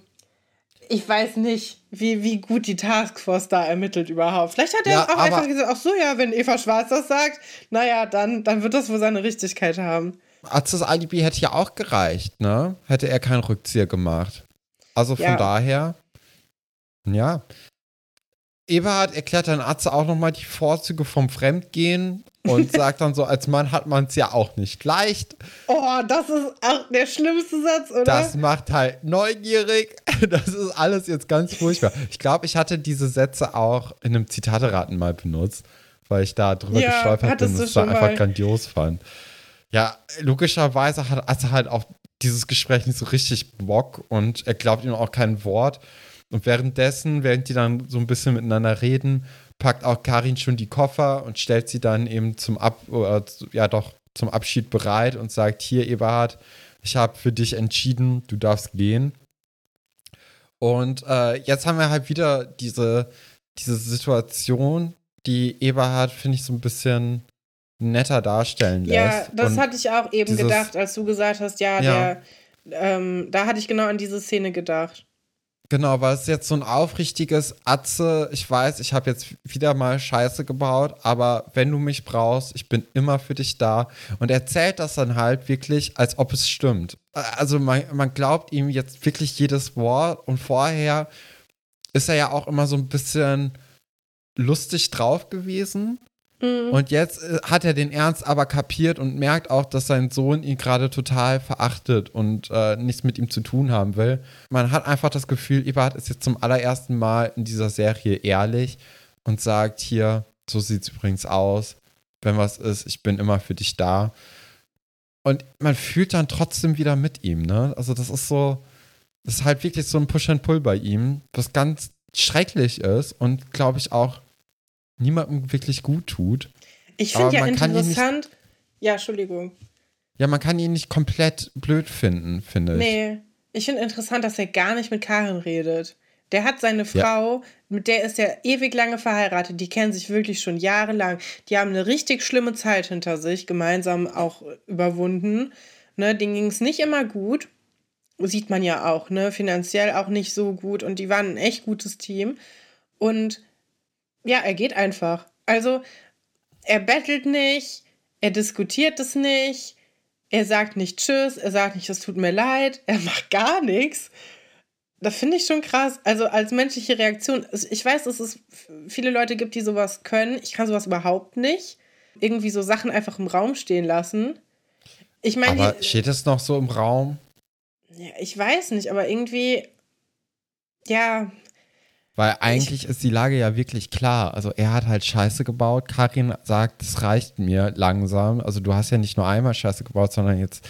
ich weiß nicht, wie, wie gut die Taskforce da ermittelt überhaupt. Vielleicht hat er Ja, auch einfach gesagt, ach so, ja, wenn Eva Schwarz das sagt, naja, dann, dann wird das wohl seine Richtigkeit haben. Arztes Alibi hätte ja auch gereicht, ne? Hätte er keinen Rückzieher gemacht. Also von Ja. daher, ja. Eberhard erklärt dann Atze auch nochmal die Vorzüge vom Fremdgehen und sagt dann so, als Mann hat man es ja auch nicht leicht. Oh, das ist auch der schlimmste Satz, oder? Das macht halt neugierig. Das ist alles jetzt ganz furchtbar. Ich glaube, ich hatte diese Sätze auch in einem Zitateraten mal benutzt, weil ich da drüber Ja, gestolpert bin und es da einfach grandios fand. Ja, logischerweise hat Atze halt auch dieses Gespräch nicht so richtig Bock und er glaubt ihm auch kein Wort. Und währenddessen, während die dann so ein bisschen miteinander reden, packt auch Karin schon die Koffer und stellt sie dann eben zum Ab, oder, ja doch, zum Abschied bereit und sagt, hier Eberhard, ich habe für dich entschieden, du darfst gehen. Und äh, jetzt haben wir halt wieder diese, diese Situation, die Eberhard, finde ich, so ein bisschen netter darstellen lässt. Ja, das und hatte ich auch eben dieses, gedacht, als du gesagt hast, ja, ja. Der, ähm, da hatte ich genau an diese Szene gedacht. Genau, weil es jetzt so ein aufrichtiges Atze, ich weiß, ich habe jetzt wieder mal Scheiße gebaut, aber wenn du mich brauchst, ich bin immer für dich da. Und er erzählt das dann halt wirklich, als ob es stimmt. Also man, man glaubt ihm jetzt wirklich jedes Wort und vorher ist er ja auch immer so ein bisschen lustig drauf gewesen. Mhm. Und jetzt äh, hat er den Ernst aber kapiert und merkt auch, dass sein Sohn ihn gerade total verachtet und äh, nichts mit ihm zu tun haben will. Man hat einfach das Gefühl, Eberhard ist jetzt zum allerersten Mal in dieser Serie ehrlich und sagt hier, so sieht es übrigens aus. Wenn was ist, ich bin immer für dich da. Und man fühlt dann trotzdem wieder mit ihm, ne? Also das ist so, das ist halt wirklich so ein Push and Pull bei ihm, was ganz schrecklich ist und glaube ich auch niemandem wirklich gut tut. Ich finde ja interessant. Nicht, ja, Entschuldigung. Ja, man kann ihn nicht komplett blöd finden, finde ich. Nee, ich finde interessant, dass er gar nicht mit Karin redet. Der hat seine Frau, ja. mit der ist er ewig lange verheiratet. Die kennen sich wirklich schon jahrelang. Die haben eine richtig schlimme Zeit hinter sich, gemeinsam auch überwunden. Ne, denen ging es nicht immer gut. Sieht man ja auch, ne? Finanziell auch nicht so gut. Und die waren ein echt gutes Team. Und ja, er geht einfach. Also, er bettelt nicht, er diskutiert es nicht, er sagt nicht Tschüss, er sagt nicht, es tut mir leid, er macht gar nichts. Das finde ich schon krass. Also als menschliche Reaktion, ich weiß, dass es viele Leute gibt, die sowas können. Ich kann sowas überhaupt nicht. Irgendwie so Sachen einfach im Raum stehen lassen. Ich meine. Aber steht es noch so im Raum? Ja, ich weiß nicht, aber irgendwie, ja, weil eigentlich ich, ist die Lage ja wirklich klar. Also er hat halt Scheiße gebaut. Karin sagt, es reicht mir langsam. Also du hast ja nicht nur einmal Scheiße gebaut, sondern jetzt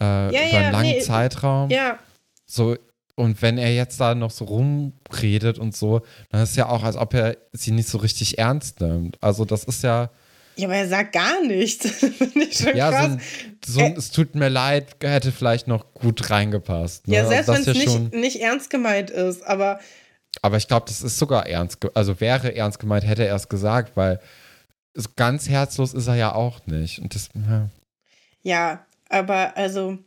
äh, ja, über ja, einen langen nee, Zeitraum. Ja. So, und wenn er jetzt da noch so rumredet und so, dann ist es ja auch, als ob er sie nicht so richtig ernst nimmt. Also das ist ja. Ja, aber er sagt gar nichts. Ja, krass. so, ein, so ein, es tut mir leid, hätte vielleicht noch gut reingepasst. Ne? Ja, selbst also wenn es ja nicht, nicht ernst gemeint ist, aber aber ich glaube, das ist sogar ernst, also wäre ernst gemeint, hätte er es gesagt, weil ganz herzlos ist er ja auch nicht. Und das, ja. ja, aber also,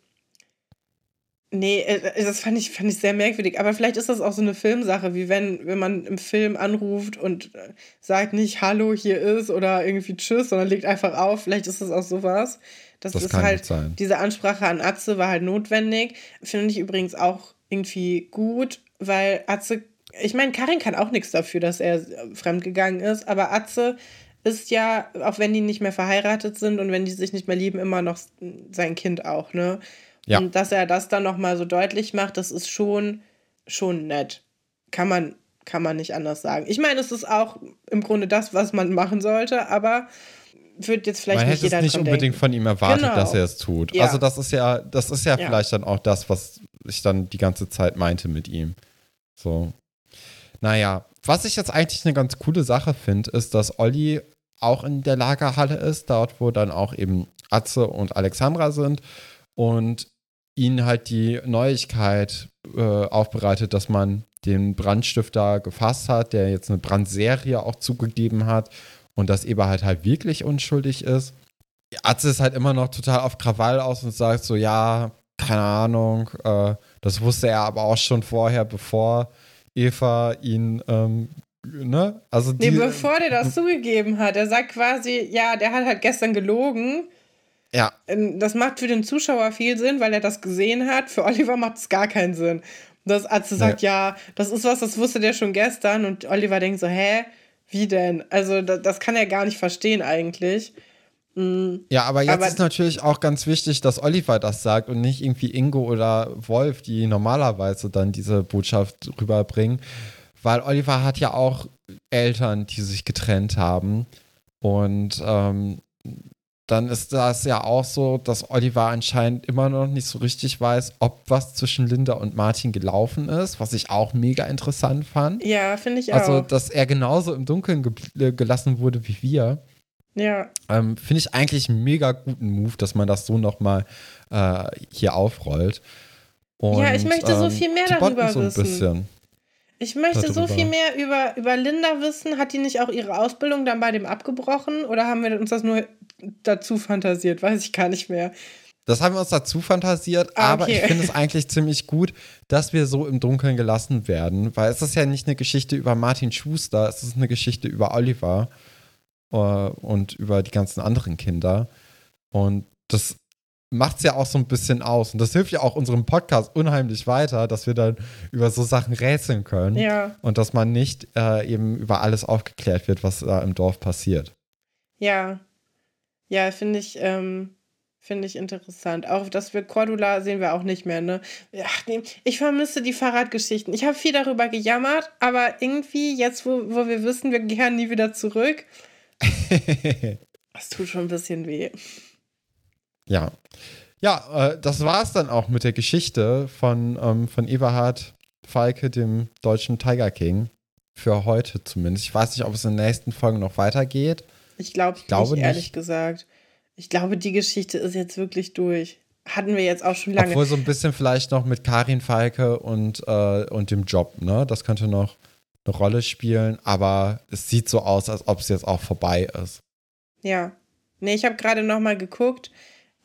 nee, äh, das fand ich, fand ich sehr merkwürdig. Aber vielleicht ist das auch so eine Filmsache, wie wenn, wenn man im Film anruft und äh, sagt nicht Hallo, hier ist oder irgendwie Tschüss, sondern legt einfach auf. Vielleicht ist das auch sowas. Das, das ist halt, diese Ansprache an Atze war halt notwendig. Finde ich übrigens auch irgendwie gut, weil Atze ich meine, Karin kann auch nichts dafür, dass er fremdgegangen ist, aber Atze ist ja, auch wenn die nicht mehr verheiratet sind und wenn die sich nicht mehr lieben, immer noch sein Kind auch, ne? Ja. Und dass er das dann nochmal so deutlich macht, das ist schon, schon nett. Kann man, kann man nicht anders sagen. Ich meine, es ist auch im Grunde das, was man machen sollte, aber wird jetzt vielleicht man nicht jeder es nicht unbedingt denken. von ihm erwartet, genau. dass er es tut. Ja. Also das ist ja, das ist ja, ja vielleicht dann auch das, was ich dann die ganze Zeit meinte mit ihm. So. Naja, was ich jetzt eigentlich eine ganz coole Sache finde, ist, dass Olli auch in der Lagerhalle ist, dort wo dann auch eben Atze und Alexandra sind und ihnen halt die Neuigkeit äh, aufbereitet, dass man den Brandstifter gefasst hat, der jetzt eine Brandserie auch zugegeben hat und dass Eberhard halt wirklich unschuldig ist. Atze ist halt immer noch total auf Krawall aus und sagt so, ja, keine Ahnung, äh, das wusste er aber auch schon vorher, bevor Eva ihn, ähm, ne? Also die, nee, bevor der das zugegeben hat. Er sagt quasi, ja, der hat halt gestern gelogen. Ja. Ähm, das macht für den Zuschauer viel Sinn, weil er das gesehen hat. Für Oliver macht es gar keinen Sinn. Das Arzt sagt, ja. ja, das ist was, das wusste der schon gestern. Und Oliver denkt so, hä? Wie denn? Also, das, das kann er gar nicht verstehen eigentlich. Mhm. Ja, aber jetzt aber ist natürlich auch ganz wichtig, dass Oliver das sagt und nicht irgendwie Ingo oder Wolf, die normalerweise dann diese Botschaft rüberbringen. Weil Oliver hat ja auch Eltern, die sich getrennt haben. Und ähm, dann ist das ja auch so, dass Oliver anscheinend immer noch nicht so richtig weiß, ob was zwischen Linda und Martin gelaufen ist, was ich auch mega interessant fand. Ja, finde ich also, auch. Also, dass er genauso im Dunkeln ge gelassen wurde wie wir. Ja. Ähm, Finde ich eigentlich einen mega guten Move, dass man das so nochmal äh, hier aufrollt. Und, ja, ich möchte so ähm, viel mehr darüber so wissen. Ich möchte so viel mehr über, über Linda wissen. Hat die nicht auch ihre Ausbildung dann bei dem abgebrochen? Oder haben wir uns das nur dazu fantasiert? Weiß ich gar nicht mehr. Das haben wir uns dazu fantasiert, Ah, aber okay. ich finde es eigentlich ziemlich gut, dass wir so im Dunkeln gelassen werden, weil es ist ja nicht eine Geschichte über Martin Schuster, es ist eine Geschichte über Oliver und über die ganzen anderen Kinder. Und das macht es ja auch so ein bisschen aus. Und das hilft ja auch unserem Podcast unheimlich weiter, dass wir dann über so Sachen rätseln können Ja, und dass man nicht äh, eben über alles aufgeklärt wird, was da im Dorf passiert. ja. Ja, finde ich, ähm, finde ich interessant. Auch, dass wir Cordula sehen wir auch nicht mehr, ne? Ja, nee, ich vermisse die Fahrradgeschichten. Ich habe viel darüber gejammert, aber irgendwie, jetzt, wo, wo wir wissen, wir kehren nie wieder zurück, das tut schon ein bisschen weh. Ja. Ja, äh, das war es dann auch mit der Geschichte von, ähm, von Eberhard Falke, dem deutschen Tiger King. Für heute zumindest. Ich weiß nicht, ob es in den nächsten Folgen noch weitergeht. Ich glaube glaube nicht, ehrlich nicht. gesagt. Ich glaube, die Geschichte ist jetzt wirklich durch. Hatten wir jetzt auch schon lange. Obwohl so ein bisschen vielleicht noch mit Karin Falke und, äh, und dem Job, ne? Das könnte noch eine Rolle spielen, aber es sieht so aus, als ob es jetzt auch vorbei ist. Ja. Nee, ich habe gerade noch mal geguckt.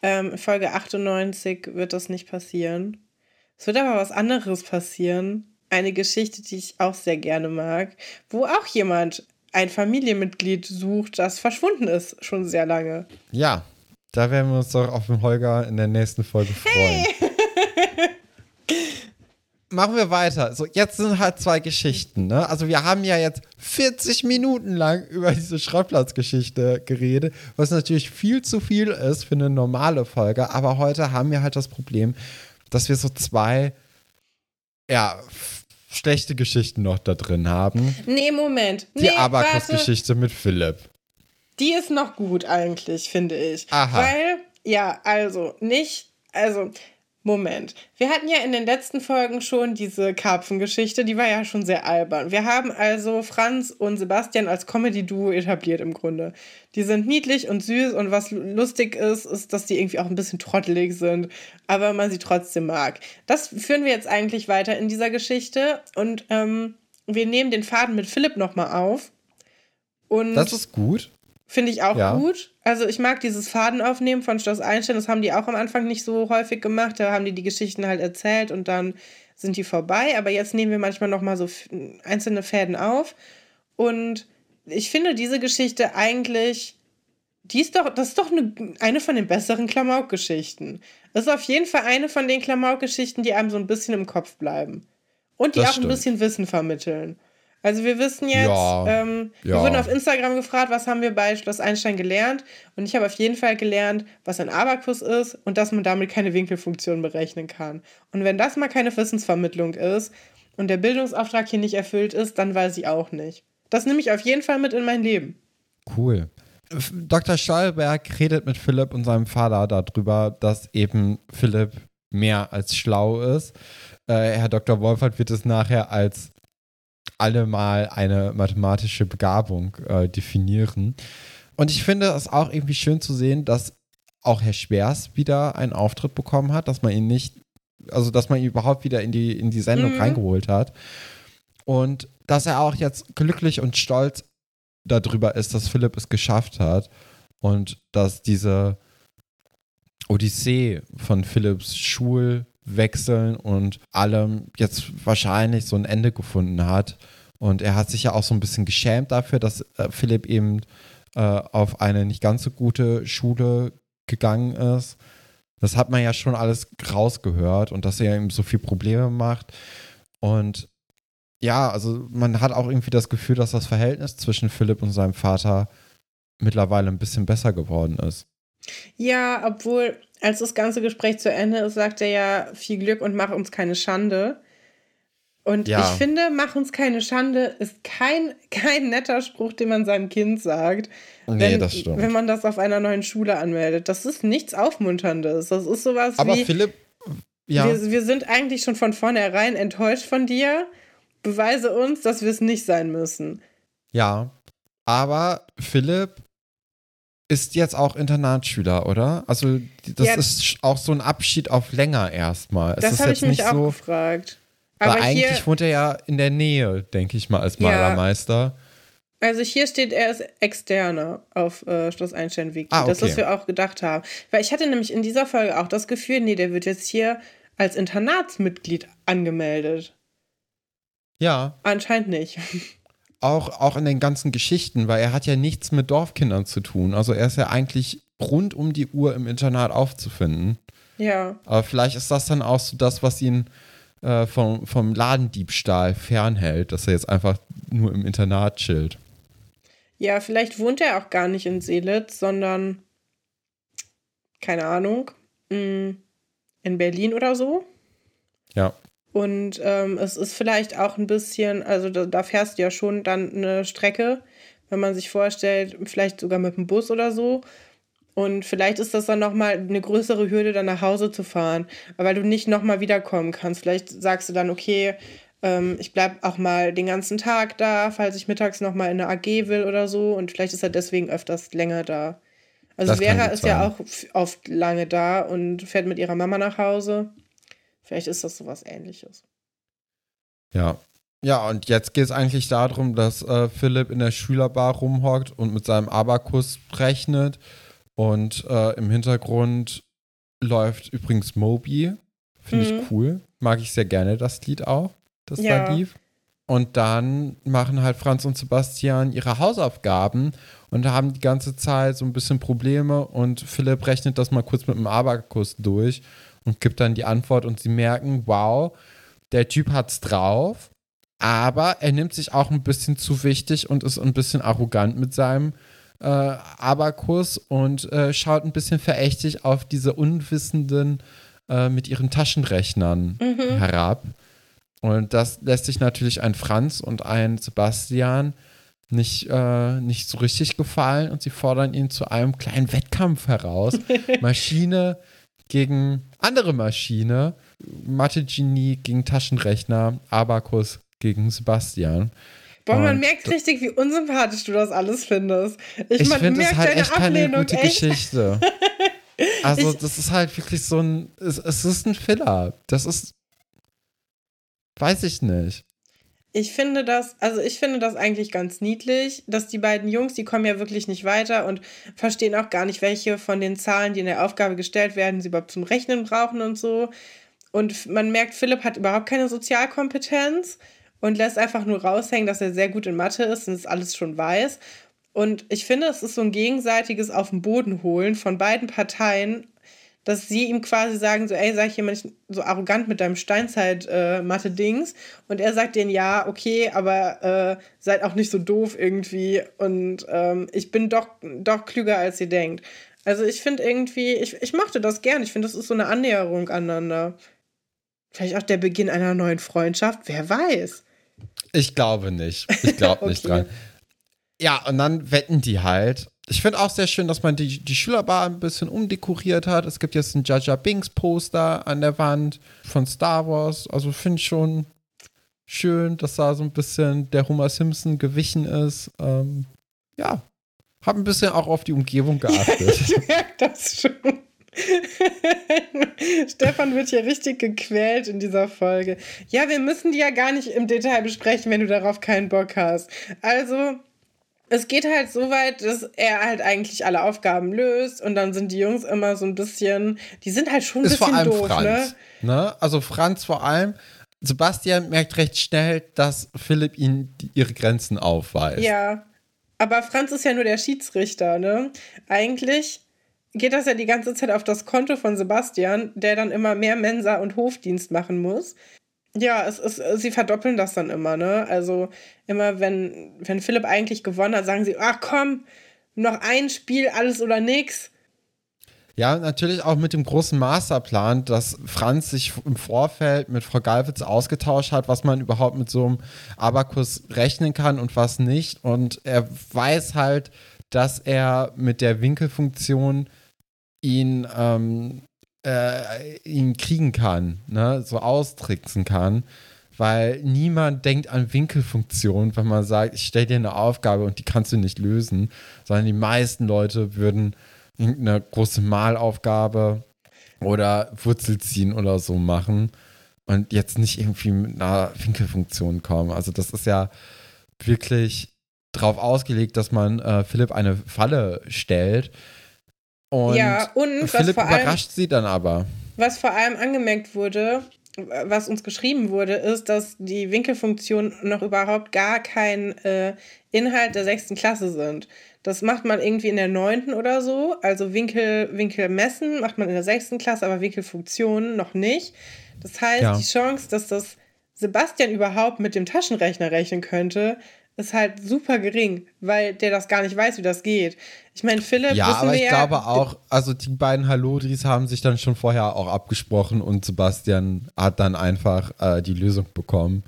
Ähm, Folge 98 wird das nicht passieren. Es wird aber was anderes passieren. Eine Geschichte, die ich auch sehr gerne mag, wo auch jemand ein Familienmitglied sucht, das verschwunden ist, schon sehr lange. Ja, da werden wir uns doch auf den Holger in der nächsten Folge freuen. Machen wir weiter. So, jetzt sind halt zwei Geschichten, ne? Also wir haben ja jetzt 40 Minuten lang über diese Schrottplatzgeschichte geredet, was natürlich viel zu viel ist für eine normale Folge, aber heute haben wir halt das Problem, dass wir so zwei ja, schlechte Geschichten noch da drin haben. Nee, Moment. Die nee. Abakus-Geschichte mit Philipp. Die ist noch gut eigentlich, finde ich. Aha. Weil, ja, also nicht, also, Moment. Wir hatten ja in den letzten Folgen schon diese Karpfengeschichte, die war ja schon sehr albern. Wir haben also Franz und Sebastian als Comedy-Duo etabliert im Grunde. Die sind niedlich und süß und was lustig ist, ist, dass die irgendwie auch ein bisschen trottelig sind, aber man sie trotzdem mag. Das führen wir jetzt eigentlich weiter in dieser Geschichte und ähm, wir nehmen den Faden mit Philipp nochmal auf. Und Das ist gut. Finde ich auch Ja. gut. Also ich mag dieses Fadenaufnehmen von Schloss Einstein. Das haben die auch am Anfang nicht so häufig gemacht. Da haben die die Geschichten halt erzählt und dann sind die vorbei. Aber jetzt nehmen wir manchmal noch mal so einzelne Fäden auf. Und ich finde diese Geschichte eigentlich, die ist doch, das ist doch eine, eine von den besseren Klamauk-Geschichten. Das ist auf jeden Fall eine von den Klamauk-Geschichten, die einem so ein bisschen im Kopf bleiben. Und die Das auch stimmt. ein bisschen Wissen vermitteln. Also wir wissen jetzt, Ja, ähm, wir ja. wurden auf Instagram gefragt, was haben wir bei Schloss Einstein gelernt? Und ich habe auf jeden Fall gelernt, was ein Abakus ist und dass man damit keine Winkelfunktion berechnen kann. Und wenn das mal keine Wissensvermittlung ist und der Bildungsauftrag hier nicht erfüllt ist, dann weiß ich auch nicht. Das nehme ich auf jeden Fall mit in mein Leben. Cool. Dr. Stolberg redet mit Philipp und seinem Vater darüber, dass eben Philipp mehr als schlau ist. Äh, Herr Dr. Wolfert wird es nachher als allemal eine mathematische Begabung äh, definieren. Und ich finde es auch irgendwie schön zu sehen, dass auch Herr Schwers wieder einen Auftritt bekommen hat, dass man ihn nicht, also dass man ihn überhaupt wieder in die, in die Sendung Mhm. reingeholt hat. Und dass er auch jetzt glücklich und stolz darüber ist, dass Philipp es geschafft hat und dass diese Odyssee von Philipps Schulwechseln und allem jetzt wahrscheinlich so ein Ende gefunden hat. Und er hat sich ja auch so ein bisschen geschämt dafür, dass äh, Philipp eben äh, auf eine nicht ganz so gute Schule gegangen ist. Das hat man ja schon alles rausgehört und dass er ihm so viel Probleme macht. Und ja, also man hat auch irgendwie das Gefühl, dass das Verhältnis zwischen Philipp und seinem Vater mittlerweile ein bisschen besser geworden ist. Ja, obwohl, als das ganze Gespräch zu Ende ist, sagt er ja viel Glück und mach uns keine Schande. Und Ja. ich finde, mach uns keine Schande ist kein, kein netter Spruch, den man seinem Kind sagt. Nee, wenn, das stimmt. Wenn man das auf einer neuen Schule anmeldet. Das ist nichts Aufmunterndes. Das ist sowas Aber wie, Philipp, ja, wir, wir sind eigentlich schon von vornherein enttäuscht von dir. Beweise uns, dass wir es nicht sein müssen. ja. Aber Philipp ist jetzt auch Internatsschüler, oder? Also das ja, ist auch so ein Abschied auf länger erstmal. Das habe ich mich auch so, gefragt. Aber weil eigentlich wohnt er ja in der Nähe, denke ich mal, als Malermeister. Ja. Also hier steht, er ist externer auf äh, Schloss Einstein Wiki. Ah, okay. Das, was wir auch gedacht haben. Weil ich hatte nämlich in dieser Folge auch das Gefühl, nee, der wird jetzt hier als Internatsmitglied angemeldet. Ja. Anscheinend nicht. Auch, auch in den ganzen Geschichten, weil er hat ja nichts mit Dorfkindern zu tun. Also er ist ja eigentlich rund um die Uhr im Internat aufzufinden. Ja. Aber vielleicht ist das dann auch so das, was ihn äh, vom, vom Ladendiebstahl fernhält, dass er jetzt einfach nur im Internat chillt. Ja, vielleicht wohnt er auch gar nicht in Seelitz, sondern keine Ahnung, mm, in Berlin oder so. Ja. Und ähm, es ist vielleicht auch ein bisschen, also da, da, fährst du ja schon dann eine Strecke, wenn man sich vorstellt, vielleicht sogar mit dem Bus oder so. Und vielleicht ist das dann nochmal eine größere Hürde, dann nach Hause zu fahren, weil du nicht nochmal wiederkommen kannst. Vielleicht sagst du dann, okay, ähm, ich bleibe auch mal den ganzen Tag da, falls ich mittags nochmal in eine AG will oder so. Und vielleicht ist er deswegen öfters länger da. Also das Vera ist sein. ja auch oft lange da und fährt mit ihrer Mama nach Hause. Vielleicht ist das sowas ähnliches. Ja. Ja, und jetzt geht es eigentlich darum, dass äh, Philipp in der Schülerbar rumhockt und mit seinem Abakus rechnet. Und äh, im Hintergrund läuft übrigens Moby. Finde mhm. ich cool. Mag ich sehr gerne das Lied auch, das ja. da lief. Und dann machen halt Franz und Sebastian ihre Hausaufgaben und haben die ganze Zeit so ein bisschen Probleme und Philipp rechnet das mal kurz mit dem Abakus durch und gibt dann die Antwort und sie merken, wow, der Typ hat's drauf, aber er nimmt sich auch ein bisschen zu wichtig und ist ein bisschen arrogant mit seinem äh, Abakus und äh, schaut ein bisschen verächtlich auf diese Unwissenden äh, mit ihren Taschenrechnern mhm. herab. Und das lässt sich natürlich ein Franz und ein Sebastian nicht, äh, nicht so richtig gefallen und sie fordern ihn zu einem kleinen Wettkampf heraus. Maschine gegen andere Maschine, Mathe-Genie gegen Taschenrechner, Abakus gegen Sebastian. Boah, man und merkt richtig, wie unsympathisch du das alles findest. Ich, ich finde das halt echt keine gute echt. Geschichte. Also, ich, das ist halt wirklich so ein. Es, es ist ein Filler. Das ist. Weiß ich nicht. Ich finde das, also ich finde das eigentlich ganz niedlich, dass die beiden Jungs, die kommen ja wirklich nicht weiter und verstehen auch gar nicht, welche von den Zahlen, die in der Aufgabe gestellt werden, sie überhaupt zum Rechnen brauchen und so. Und man merkt, Philipp hat überhaupt keine Sozialkompetenz und lässt einfach nur raushängen, dass er sehr gut in Mathe ist und das alles schon weiß. Und ich finde, es ist so ein gegenseitiges Auf den Boden holen von beiden Parteien dass sie ihm quasi sagen, so, ey, sag ich jemand so arrogant mit deinem Steinzeit-Mathe-Dings. Äh, und er sagt denen, ja, okay, aber äh, seid auch nicht so doof irgendwie. Und ähm, ich bin doch, doch klüger, als ihr denkt. Also ich finde irgendwie, ich, ich mochte das gern. Ich finde, das ist so eine Annäherung aneinander. Vielleicht auch der Beginn einer neuen Freundschaft, wer weiß. Ich glaube nicht. Ich glaube nicht okay. dran. Ja, und dann wetten die halt ich finde auch sehr schön, dass man die, die Schülerbar ein bisschen umdekoriert hat. Es gibt jetzt ein Jaja Binks Poster an der Wand von Star Wars. Also finde ich schon schön, dass da so ein bisschen der Homer Simpson gewichen ist. Ähm, ja, habe ein bisschen auch auf die Umgebung geachtet. ich merke das schon. Stefan wird hier richtig gequält in dieser Folge. Ja, wir müssen die ja gar nicht im Detail besprechen, wenn du darauf keinen Bock hast. Also, es geht halt so weit, dass er halt eigentlich alle Aufgaben löst und dann sind die Jungs immer so ein bisschen, die sind halt schon ein ist bisschen vor allem doof, Franz, ne? ne? Also Franz vor allem. Sebastian merkt recht schnell, dass Philipp ihnen ihre Grenzen aufweist. Ja, aber Franz ist ja nur der Schiedsrichter, ne? Eigentlich geht das ja die ganze Zeit auf das Konto von Sebastian, der dann immer mehr Mensa und Hofdienst machen muss. Ja, es ist, sie verdoppeln das dann immer, ne? Also immer, wenn, wenn Philipp eigentlich gewonnen hat, sagen sie, ach komm, noch ein Spiel, alles oder nix. Ja, natürlich auch mit dem großen Masterplan, dass Franz sich im Vorfeld mit Frau Galwitz ausgetauscht hat, was man überhaupt mit so einem Abakus rechnen kann und was nicht. Und er weiß halt, dass er mit der Winkelfunktion ihn ähm, äh, ihn kriegen kann, ne? so austricksen kann. weil niemand denkt an Winkelfunktion, wenn man sagt, ich stelle dir eine Aufgabe und die kannst du nicht lösen, sondern die meisten Leute würden irgendeine große Malaufgabe oder Wurzel ziehen oder so machen und jetzt nicht irgendwie mit einer Winkelfunktion kommen. Also das ist ja wirklich darauf ausgelegt, dass man äh, Philipp eine Falle stellt. Und, ja, und Philipp überrascht allem, sie dann aber. Was vor allem angemerkt wurde, was uns geschrieben wurde, ist, dass die Winkelfunktionen noch überhaupt gar kein äh, Inhalt der sechsten Klasse sind. Das macht man irgendwie in der neunten oder so. Also Winkel, Winkel messen macht man in der sechsten Klasse, aber Winkelfunktionen noch nicht. Das heißt, ja. die Chance, dass das Sebastian überhaupt mit dem Taschenrechner rechnen könnte, ist halt super gering, weil der das gar nicht weiß, wie das geht. Ich meine, Philipp. Ja, aber ich ja, glaube auch, also die beiden Hallodris haben sich dann schon vorher auch abgesprochen und Sebastian hat dann einfach äh, die Lösung bekommen.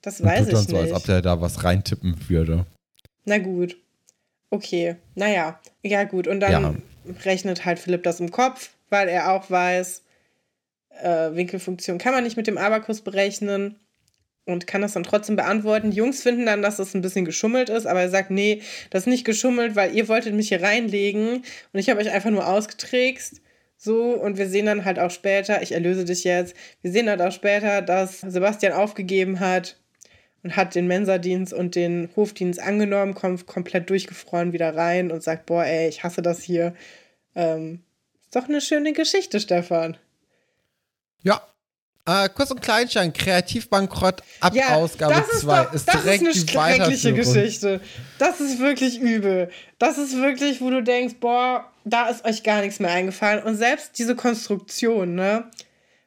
Das weiß und tut dann ich so, nicht. als ob der da was reintippen würde. Na gut. Okay. Naja. Ja, gut. Und dann ja. rechnet halt Philipp das im Kopf, weil er auch weiß, äh, Winkelfunktion kann man nicht mit dem Abakus berechnen und kann das dann trotzdem beantworten. Die Jungs finden dann, dass das ein bisschen geschummelt ist, aber er sagt, nee, das ist nicht geschummelt, weil ihr wolltet mich hier reinlegen und ich habe euch einfach nur ausgetrickst. So, und wir sehen dann halt auch später, ich erlöse dich jetzt, wir sehen halt auch später, dass Sebastian aufgegeben hat und hat den Mensadienst und den Hofdienst angenommen, kommt komplett durchgefroren wieder rein und sagt, boah, ey, ich hasse das hier. Ähm, ist doch eine schöne Geschichte, Stefan. Ja, äh, Kurz und Kleinstein, Kreativbankrott ab ja, Ausgabe 2 ist, ist, direkt das ist eine schreckliche Geschichte. Das ist wirklich übel. Das ist wirklich, wo du denkst, boah, da ist euch gar nichts mehr eingefallen. Und selbst diese Konstruktion, ne?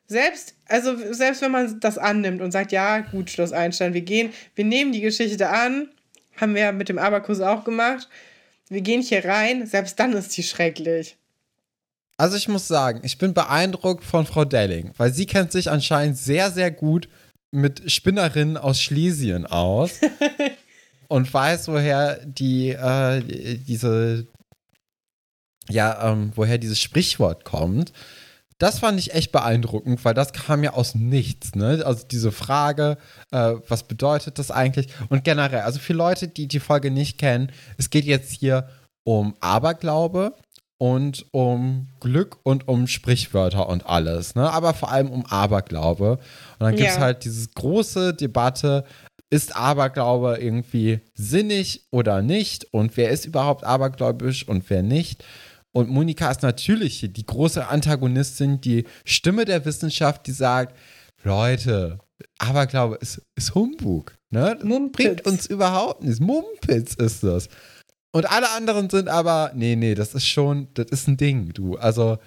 Selbst, also selbst wenn man das annimmt und sagt, ja, gut, Schloss Einstein, wir gehen, wir nehmen die Geschichte an, haben wir mit dem Abakus auch gemacht, wir gehen hier rein, selbst dann ist die schrecklich. Also ich muss sagen, ich bin beeindruckt von Frau Delling, weil sie kennt sich anscheinend sehr, sehr gut mit Spinnerinnen aus Schlesien aus und weiß, woher die, äh, diese, ja, ähm, woher dieses Sprichwort kommt. Das fand ich echt beeindruckend, weil das kam ja aus nichts, ne? Also diese Frage, äh, was bedeutet das eigentlich? Und generell, also für Leute, die die Folge nicht kennen, es geht jetzt hier um Aberglaube und um Glück und um Sprichwörter und alles, ne? Aber vor allem um Aberglaube. Und dann gibt es ja. halt diese große Debatte, ist Aberglaube irgendwie sinnig oder nicht? Und wer ist überhaupt abergläubisch und wer nicht? Und Monika ist natürlich die große Antagonistin, die Stimme der Wissenschaft, die sagt, Leute, Aberglaube ist, ist Humbug. Ne? Bringt uns überhaupt nichts. Mumpitz ist das. Und alle anderen sind aber, nee, nee, das ist schon, das ist ein Ding, du. Also,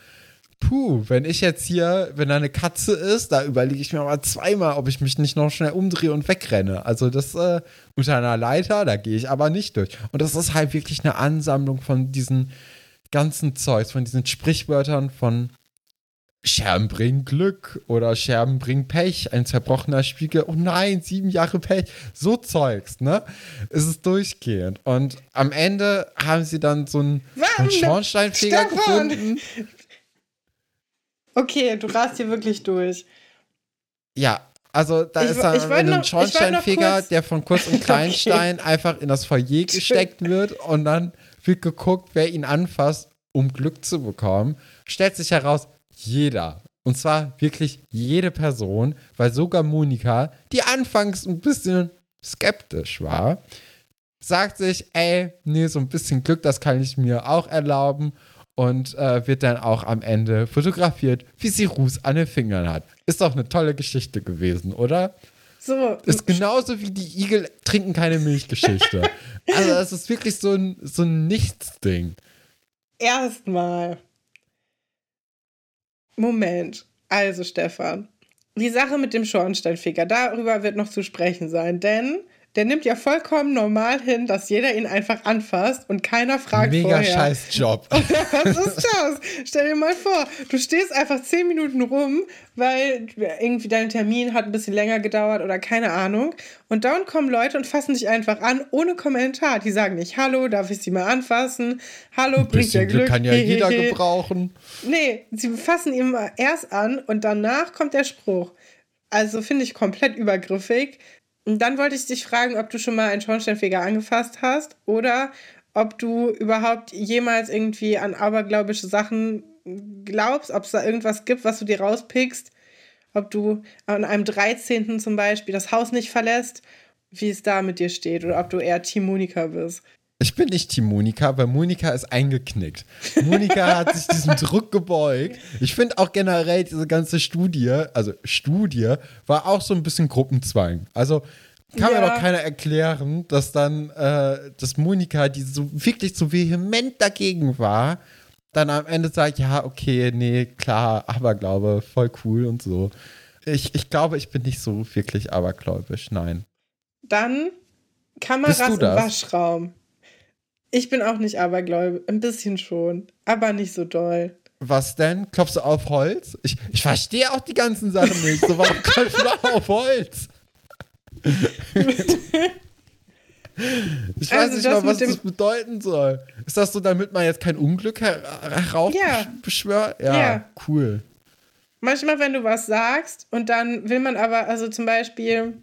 puh, wenn ich jetzt hier, wenn da eine Katze ist, da überlege ich mir mal zweimal, ob ich mich nicht noch schnell umdrehe und wegrenne. Also, das äh, unter einer Leiter, da gehe ich aber nicht durch. Und das ist halt wirklich eine Ansammlung von diesen ganzen Zeugs, von diesen Sprichwörtern von Scherben bringen Glück oder Scherben bringen Pech, ein zerbrochener Spiegel, oh nein, sieben Jahre Pech, so Zeugs, ne? Es ist durchgehend. Und am Ende haben sie dann so einen, einen Schornsteinfeger Stefan. gefunden. Okay, du rast hier wirklich durch. Ja, also da ich, ist dann ein Schornsteinfeger, der von Kurz und Kleinstein okay. einfach in das Foyer gesteckt wird und dann wird geguckt, wer ihn anfasst, um Glück zu bekommen. Stellt sich heraus, jeder. Und zwar wirklich jede Person, weil sogar Monika, die anfangs ein bisschen skeptisch war, sagt sich, ey, nee, so ein bisschen Glück, das kann ich mir auch erlauben und äh, wird dann auch am Ende fotografiert, wie sie Ruß an den Fingern hat. Ist doch eine tolle Geschichte gewesen, oder? So. Ist genauso wie die Igel trinken keine Milchgeschichte. also, es ist wirklich so ein, so ein Nichtsding. Erstmal Moment. Also, Stefan, die Sache mit dem Schornsteinfeger, darüber wird noch zu sprechen sein, denn der nimmt ja vollkommen normal hin, dass jeder ihn einfach anfasst und keiner fragt Mega vorher. Mega scheiß Job. Was ist das? Stell dir mal vor, du stehst einfach zehn Minuten rum, weil irgendwie dein Termin hat ein bisschen länger gedauert oder keine Ahnung. Und dann kommen Leute und fassen dich einfach an, ohne Kommentar. Die sagen nicht, hallo, darf ich sie mal anfassen? Hallo, ein bringt dir Glück. Glück kann ja jeder gebrauchen. Nee, sie fassen ihn erst an und danach kommt der Spruch. Also finde ich komplett übergriffig. Und dann wollte ich dich fragen, ob du schon mal einen Schornsteinfeger angefasst hast oder ob du überhaupt jemals irgendwie an aberglaubische Sachen glaubst, ob es da irgendwas gibt, was du dir rauspickst, ob du an einem 13. zum Beispiel das Haus nicht verlässt, wie es da mit dir steht oder ob du eher Team Monika bist. Ich bin nicht Team Monika, weil Monika ist eingeknickt. Monika hat sich diesem Druck gebeugt. Ich finde auch generell diese ganze Studie, also Studie, war auch so ein bisschen Gruppenzwang. Also kann ja. mir doch keiner erklären, dass dann, äh, dass Monika, die so wirklich so vehement dagegen war, dann am Ende sagt, ja, okay, nee, klar, Aberglaube, voll cool und so. Ich, ich glaube, ich bin nicht so wirklich abergläubisch, nein. Dann Kameras im Waschraum. Ich bin auch nicht abergläubig. Ein bisschen schon. Aber nicht so doll. Was denn? Klopfst du auf Holz? Ich, ich verstehe auch die ganzen Sachen nicht. So, warum klopfst du auf Holz? Ich weiß also nicht mal, was das bedeuten soll. Ist das so, damit man jetzt kein Unglück her heraufbeschwört? Ja. Ja, ja, cool. Manchmal, wenn du was sagst und dann will man aber, also zum Beispiel,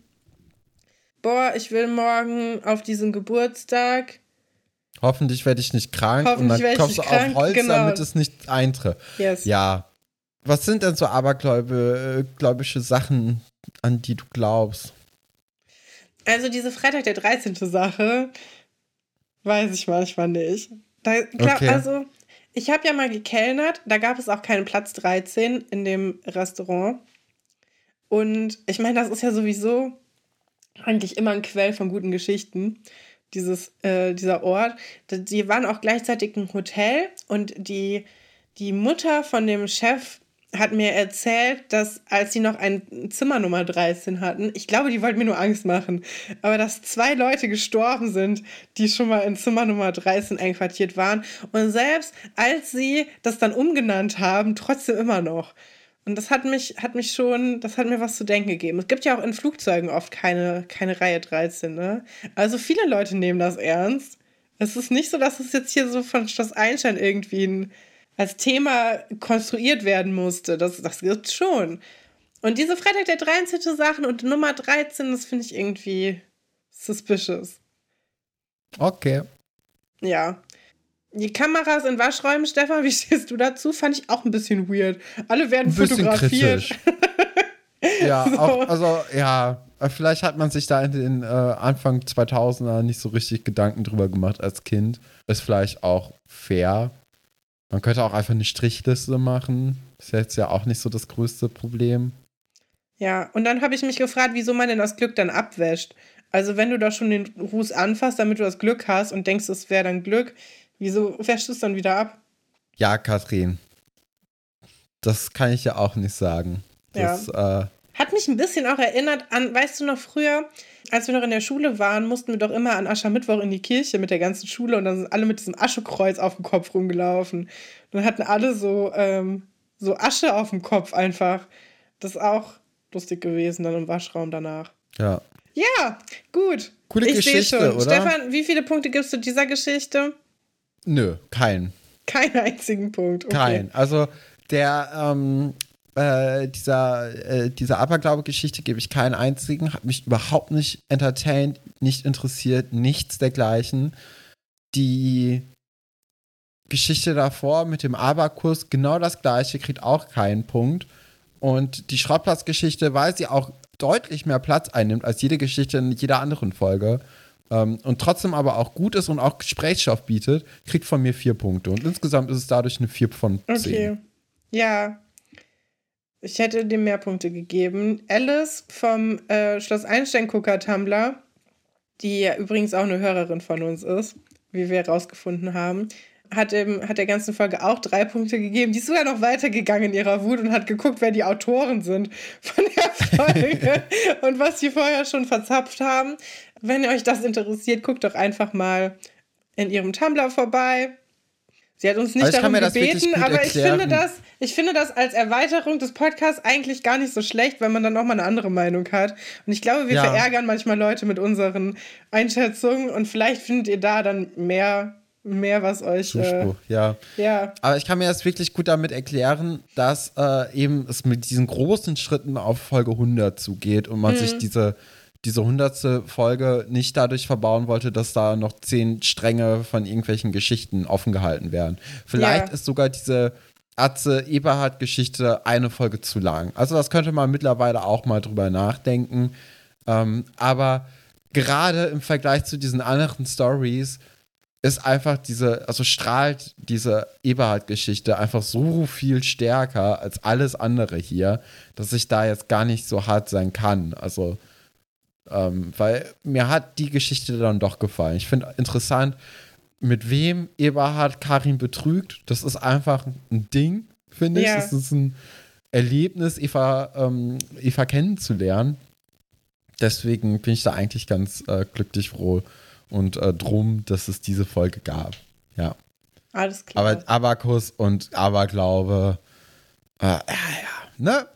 boah, ich will morgen auf diesen Geburtstag Hoffentlich werde ich nicht krank und dann klopfst du auf Holz, genau. damit es nicht eintritt. Yes. Ja. Was sind denn so abergläubische Sachen, an die du glaubst? Also diese Freitag der 13. Sache, weiß ich manchmal nicht. Da, klar, okay. Also ich habe ja mal gekellnert, da gab es auch keinen Platz 13 in dem Restaurant. Und ich meine, das ist ja sowieso eigentlich immer ein Quell von guten Geschichten dieses, äh, dieser Ort. Die waren auch gleichzeitig ein Hotel und die, die Mutter von dem Chef hat mir erzählt, dass als sie noch ein Zimmer Nummer 13 hatten, ich glaube, die wollten mir nur Angst machen, aber dass zwei Leute gestorben sind, die schon mal in Zimmer Nummer 13 einquartiert waren und selbst als sie das dann umgenannt haben, trotzdem immer noch. Und das hat mich, hat mich schon, das hat mir was zu denken gegeben. Es gibt ja auch in Flugzeugen oft keine, keine Reihe 13, ne? Also viele Leute nehmen das ernst. Es ist nicht so, dass es jetzt hier so von Schloss Einstein irgendwie ein, als Thema konstruiert werden musste. Das, das gibt schon. Und diese Freitag der 13. Sachen und Nummer 13, das finde ich irgendwie suspicious. Okay. Ja. Die Kameras in Waschräumen, Stefan, wie stehst du dazu? Fand ich auch ein bisschen weird. Alle werden fotografiert. ja, so. auch, also ja, vielleicht hat man sich da in den äh, Anfang 2000er nicht so richtig Gedanken drüber gemacht als Kind. Ist vielleicht auch fair. Man könnte auch einfach eine Strichliste machen. Ist jetzt ja auch nicht so das größte Problem. Ja, und dann habe ich mich gefragt, wieso man denn das Glück dann abwäscht. Also, wenn du da schon den Ruß anfasst, damit du das Glück hast und denkst, es wäre dann Glück, Wieso wäschst du es dann wieder ab? Ja, Kathrin. Das kann ich ja auch nicht sagen. Das, ja. äh, Hat mich ein bisschen auch erinnert an, weißt du noch früher, als wir noch in der Schule waren, mussten wir doch immer an Aschermittwoch in die Kirche mit der ganzen Schule und dann sind alle mit diesem Aschekreuz auf dem Kopf rumgelaufen. Und dann hatten alle so, ähm, so Asche auf dem Kopf einfach. Das ist auch lustig gewesen dann im Waschraum danach. Ja. Ja, gut. Coole ich Geschichte, oder? Stefan, wie viele Punkte gibst du dieser Geschichte? Nö, kein. Keinen einzigen Punkt. Okay. Kein. Also der, ähm, äh, dieser, äh, dieser Aberglaube-Geschichte gebe ich keinen einzigen, hat mich überhaupt nicht entertained, nicht interessiert, nichts dergleichen. Die Geschichte davor mit dem Aberkurs, genau das gleiche, kriegt auch keinen Punkt. Und die Schrottplatzgeschichte, weil sie auch deutlich mehr Platz einnimmt als jede Geschichte in jeder anderen Folge, ähm, und trotzdem aber auch gut ist und auch Gesprächsstoff bietet, kriegt von mir vier Punkte. Und insgesamt ist es dadurch eine vier von zehn. Okay. Ja. Ich hätte dem mehr Punkte gegeben. Alice vom äh, Schloss Einstein-Gucker Tumblr, die ja übrigens auch eine Hörerin von uns ist, wie wir herausgefunden haben, hat, im, hat der ganzen Folge auch drei Punkte gegeben. Die ist sogar noch weitergegangen in ihrer Wut und hat geguckt, wer die Autoren sind von der Folge und was sie vorher schon verzapft haben. Wenn euch das interessiert, guckt doch einfach mal in ihrem Tumblr vorbei. Sie hat uns nicht darum gebeten, aber ich finde, das, ich finde das als Erweiterung des Podcasts eigentlich gar nicht so schlecht, weil man dann auch mal eine andere Meinung hat. Und ich glaube, wir ja. verärgern manchmal Leute mit unseren Einschätzungen und vielleicht findet ihr da dann mehr mehr, was euch. Zuspruch, äh, ja. ja. Aber ich kann mir das wirklich gut damit erklären, dass äh, eben es mit diesen großen Schritten auf Folge 100 zugeht und man mhm. sich diese, diese 100. Folge nicht dadurch verbauen wollte, dass da noch zehn Stränge von irgendwelchen Geschichten offen gehalten werden. Vielleicht ja. ist sogar diese Atze Eberhard-Geschichte eine Folge zu lang. Also, das könnte man mittlerweile auch mal drüber nachdenken. Ähm, aber gerade im Vergleich zu diesen anderen Stories ist einfach diese, also strahlt diese Eberhard-Geschichte einfach so viel stärker als alles andere hier, dass ich da jetzt gar nicht so hart sein kann. Also, ähm, weil mir hat die Geschichte dann doch gefallen. Ich finde interessant, mit wem Eberhard Karin betrügt. Das ist einfach ein Ding, finde ich. Ja. Das ist ein Erlebnis, Eva, ähm, Eva kennenzulernen. Deswegen bin ich da eigentlich ganz äh, glücklich froh und äh, drum, dass es diese Folge gab. Ja. Alles klar. Aber Abakus und Aberglaube, äh, ja, ja, ne?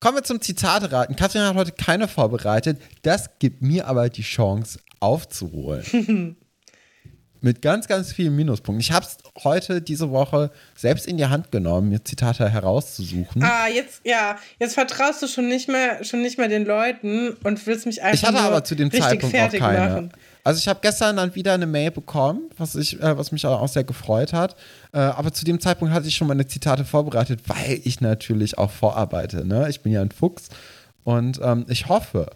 Kommen wir zum Zitate-Raten. Katrin hat heute keine vorbereitet. Das gibt mir aber die Chance, aufzuholen. mit ganz, ganz vielen Minuspunkten. Ich habe es heute, diese Woche, selbst in die Hand genommen, mir Zitate herauszusuchen. Ah, jetzt, ja, jetzt vertraust du schon nicht mehr, schon nicht mehr den Leuten und willst mich einfach Ich hatte aber zu dem Zeitpunkt auch keine. Machen. Also ich habe gestern dann wieder eine Mail bekommen, was, ich, äh, was mich auch sehr gefreut hat. Äh, aber zu dem Zeitpunkt hatte ich schon meine Zitate vorbereitet, weil ich natürlich auch vorarbeite. Ne? Ich bin ja ein Fuchs und ähm, ich hoffe,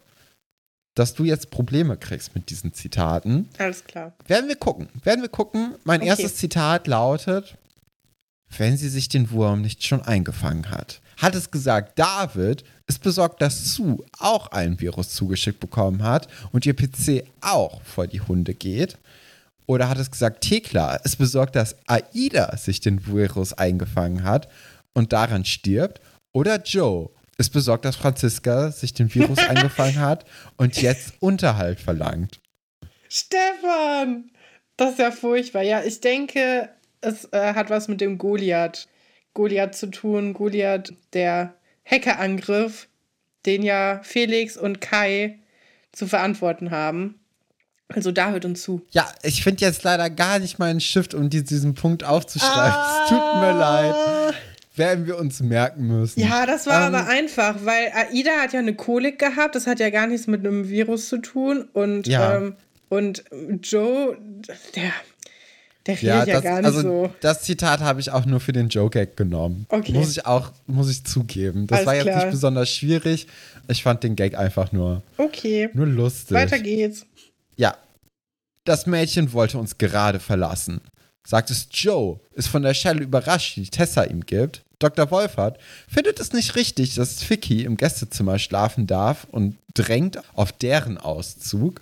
dass du jetzt Probleme kriegst mit diesen Zitaten. Alles klar. Werden wir gucken. Werden wir gucken. Mein okay. erstes Zitat lautet: Wenn sie sich den Wurm nicht schon eingefangen hat. Hat es gesagt, David ist besorgt, dass Sue auch ein Virus zugeschickt bekommen hat und ihr PC auch vor die Hunde geht? Oder hat es gesagt, Tekla ist besorgt, dass Aida sich den Virus eingefangen hat und daran stirbt? Oder Joe ist besorgt, dass Franziska sich den Virus eingefangen hat und jetzt Unterhalt verlangt. Stefan! Das ist ja furchtbar. Ja, ich denke, es äh, hat was mit dem Goliath. Goliath zu tun. Goliath, der Hackerangriff, den ja Felix und Kai zu verantworten haben. Also da hört uns zu. Ja, ich finde jetzt leider gar nicht meinen Stift, um diesen Punkt aufzuschreiben. Ah. Es tut mir leid werden wir uns merken müssen. Ja, das war ähm, aber einfach, weil Aida hat ja eine Kolik gehabt, das hat ja gar nichts mit einem Virus zu tun. Und, ja. ähm, und Joe, der, der redet ja, das, ja gar nicht also, so. Das Zitat habe ich auch nur für den Joe-Gag genommen. Okay. Muss ich auch, muss ich zugeben. Das Alles war jetzt klar. nicht besonders schwierig. Ich fand den Gag einfach nur, okay. nur lustig. Weiter geht's. Ja. Das Mädchen wollte uns gerade verlassen. Sagt es Joe, ist von der Shell überrascht, die Tessa ihm gibt. Dr. Wolfert findet es nicht richtig, dass Vicky im Gästezimmer schlafen darf und drängt auf deren Auszug.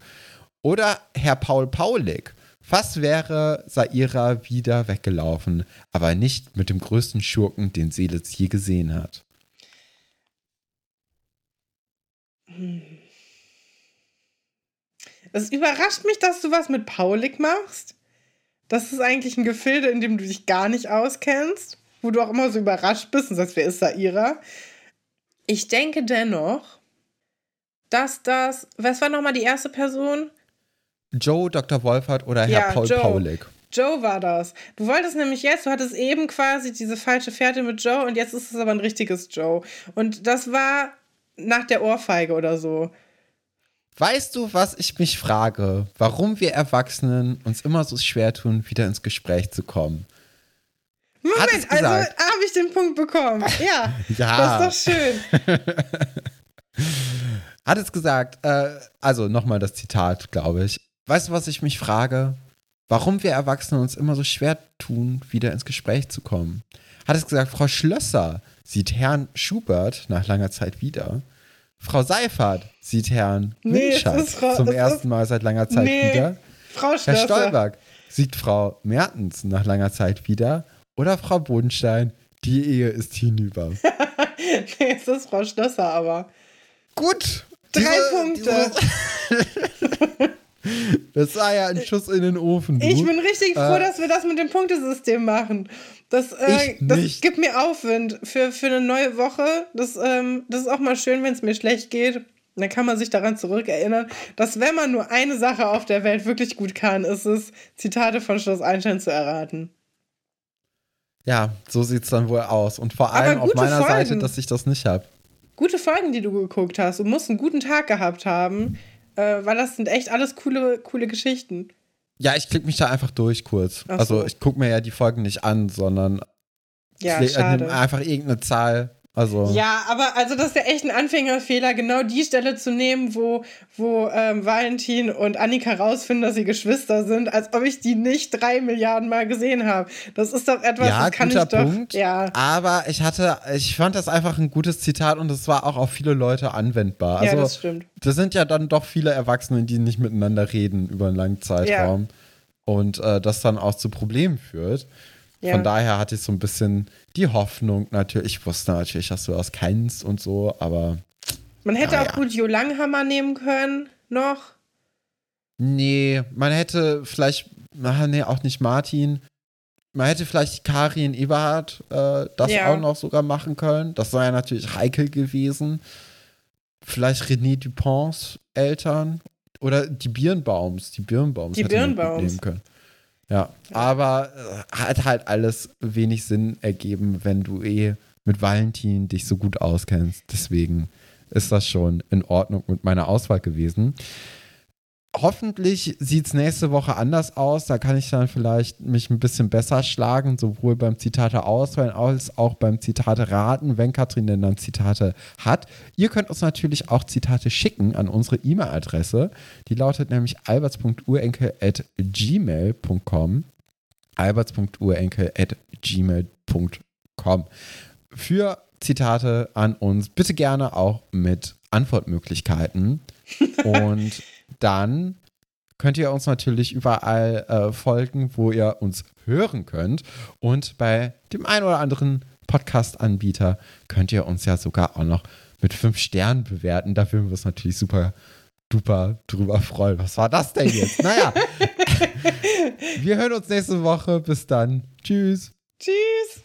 Oder Herr Paul Paulik. Fast wäre Saira wieder weggelaufen, aber nicht mit dem größten Schurken, den Seelitz je gesehen hat. Es überrascht mich, dass du was mit Paulik machst. Das ist eigentlich ein Gefilde, in dem du dich gar nicht auskennst wo du auch immer so überrascht bist und sagst, wer ist Saira? Ich denke dennoch, dass das, was war nochmal die erste Person? Joe, Dr. Wolfert oder Herr ja, Paul Joe. Paulik. Joe war das. Du wolltest nämlich jetzt, du hattest eben quasi diese falsche Fährte mit Joe und jetzt ist es aber ein richtiges Joe. Und das war nach der Ohrfeige oder so. Weißt du, was ich mich frage? Warum wir Erwachsenen uns immer so schwer tun, wieder ins Gespräch zu kommen? Moment, also habe ich den Punkt bekommen. Ja, ja. das ist doch schön. Hat es gesagt, äh, also nochmal das Zitat, glaube ich. Weißt du, was ich mich frage? Warum wir Erwachsene uns immer so schwer tun, wieder ins Gespräch zu kommen? Hat es gesagt, Frau Schlösser sieht Herrn Schubert nach langer Zeit wieder. Frau Seifert sieht Herrn nee, Winscheid zum ersten Mal seit langer Zeit nee, wieder. Frau Schlösser. Herr Stolberg sieht Frau Mertens nach langer Zeit wieder. Oder Frau Bodenstein, die Ehe ist hinüber. nee, es ist Frau Schlösser, aber. Gut. Drei diese, Punkte. Diese das war ja ein Schuss in den Ofen. Du. Ich bin richtig froh, äh, dass wir das mit dem Punktesystem machen. Das, äh, das gibt mir Aufwind für, für eine neue Woche. Das, ähm, das ist auch mal schön, wenn es mir schlecht geht. dann kann man sich daran zurückerinnern, dass wenn man nur eine Sache auf der Welt wirklich gut kann, ist es, Zitate von Schloss Einstein zu erraten. Ja, so sieht es dann wohl aus. Und vor allem auf meiner Folgen. Seite, dass ich das nicht habe. Gute Folgen, die du geguckt hast und musst einen guten Tag gehabt haben, äh, weil das sind echt alles coole, coole Geschichten. Ja, ich klicke mich da einfach durch kurz. Ach also ich gucke mir ja die Folgen nicht an, sondern ja, ich nehme einfach irgendeine Zahl also ja, aber also das ist ja echt ein Anfängerfehler, genau die Stelle zu nehmen, wo, wo ähm, Valentin und Annika rausfinden, dass sie Geschwister sind, als ob ich die nicht drei Milliarden Mal gesehen habe. Das ist doch etwas, ja, das kann guter ich doch. Punkt, ja. Aber ich hatte, ich fand das einfach ein gutes Zitat und es war auch auf viele Leute anwendbar. Also, ja, das stimmt. Das sind ja dann doch viele Erwachsene, die nicht miteinander reden über einen langen Zeitraum. Ja. Und äh, das dann auch zu Problemen führt. Ja. Von daher hatte ich so ein bisschen die Hoffnung natürlich. Ich wusste natürlich, dass du das kennst und so, aber. Man hätte auch ja. gut Jo Langhammer nehmen können, noch. Nee, man hätte vielleicht, nee, auch nicht Martin. Man hätte vielleicht Karin Eberhardt äh, das ja. auch noch sogar machen können. Das sei ja natürlich heikel gewesen. Vielleicht René Duponts Eltern oder die Birnbaums. Die Birnbaums. Die Birnbaums. nehmen können. Ja, aber äh, hat halt alles wenig Sinn ergeben, wenn du eh mit Valentin dich so gut auskennst. Deswegen ist das schon in Ordnung mit meiner Auswahl gewesen. Hoffentlich sieht es nächste Woche anders aus. Da kann ich dann vielleicht mich ein bisschen besser schlagen, sowohl beim Zitate auswählen als auch beim Zitate raten, wenn Katrin denn dann Zitate hat. Ihr könnt uns natürlich auch Zitate schicken an unsere E-Mail-Adresse. Die lautet nämlich alberts.urenkel.gmail.com. alberts.urenkel.gmail.com. Für Zitate an uns bitte gerne auch mit Antwortmöglichkeiten. Und dann könnt ihr uns natürlich überall äh, folgen, wo ihr uns hören könnt. Und bei dem einen oder anderen Podcast-Anbieter könnt ihr uns ja sogar auch noch mit fünf Sternen bewerten. Da würden wir uns natürlich super duper drüber freuen. Was war das denn jetzt? naja, wir hören uns nächste Woche. Bis dann. Tschüss. Tschüss.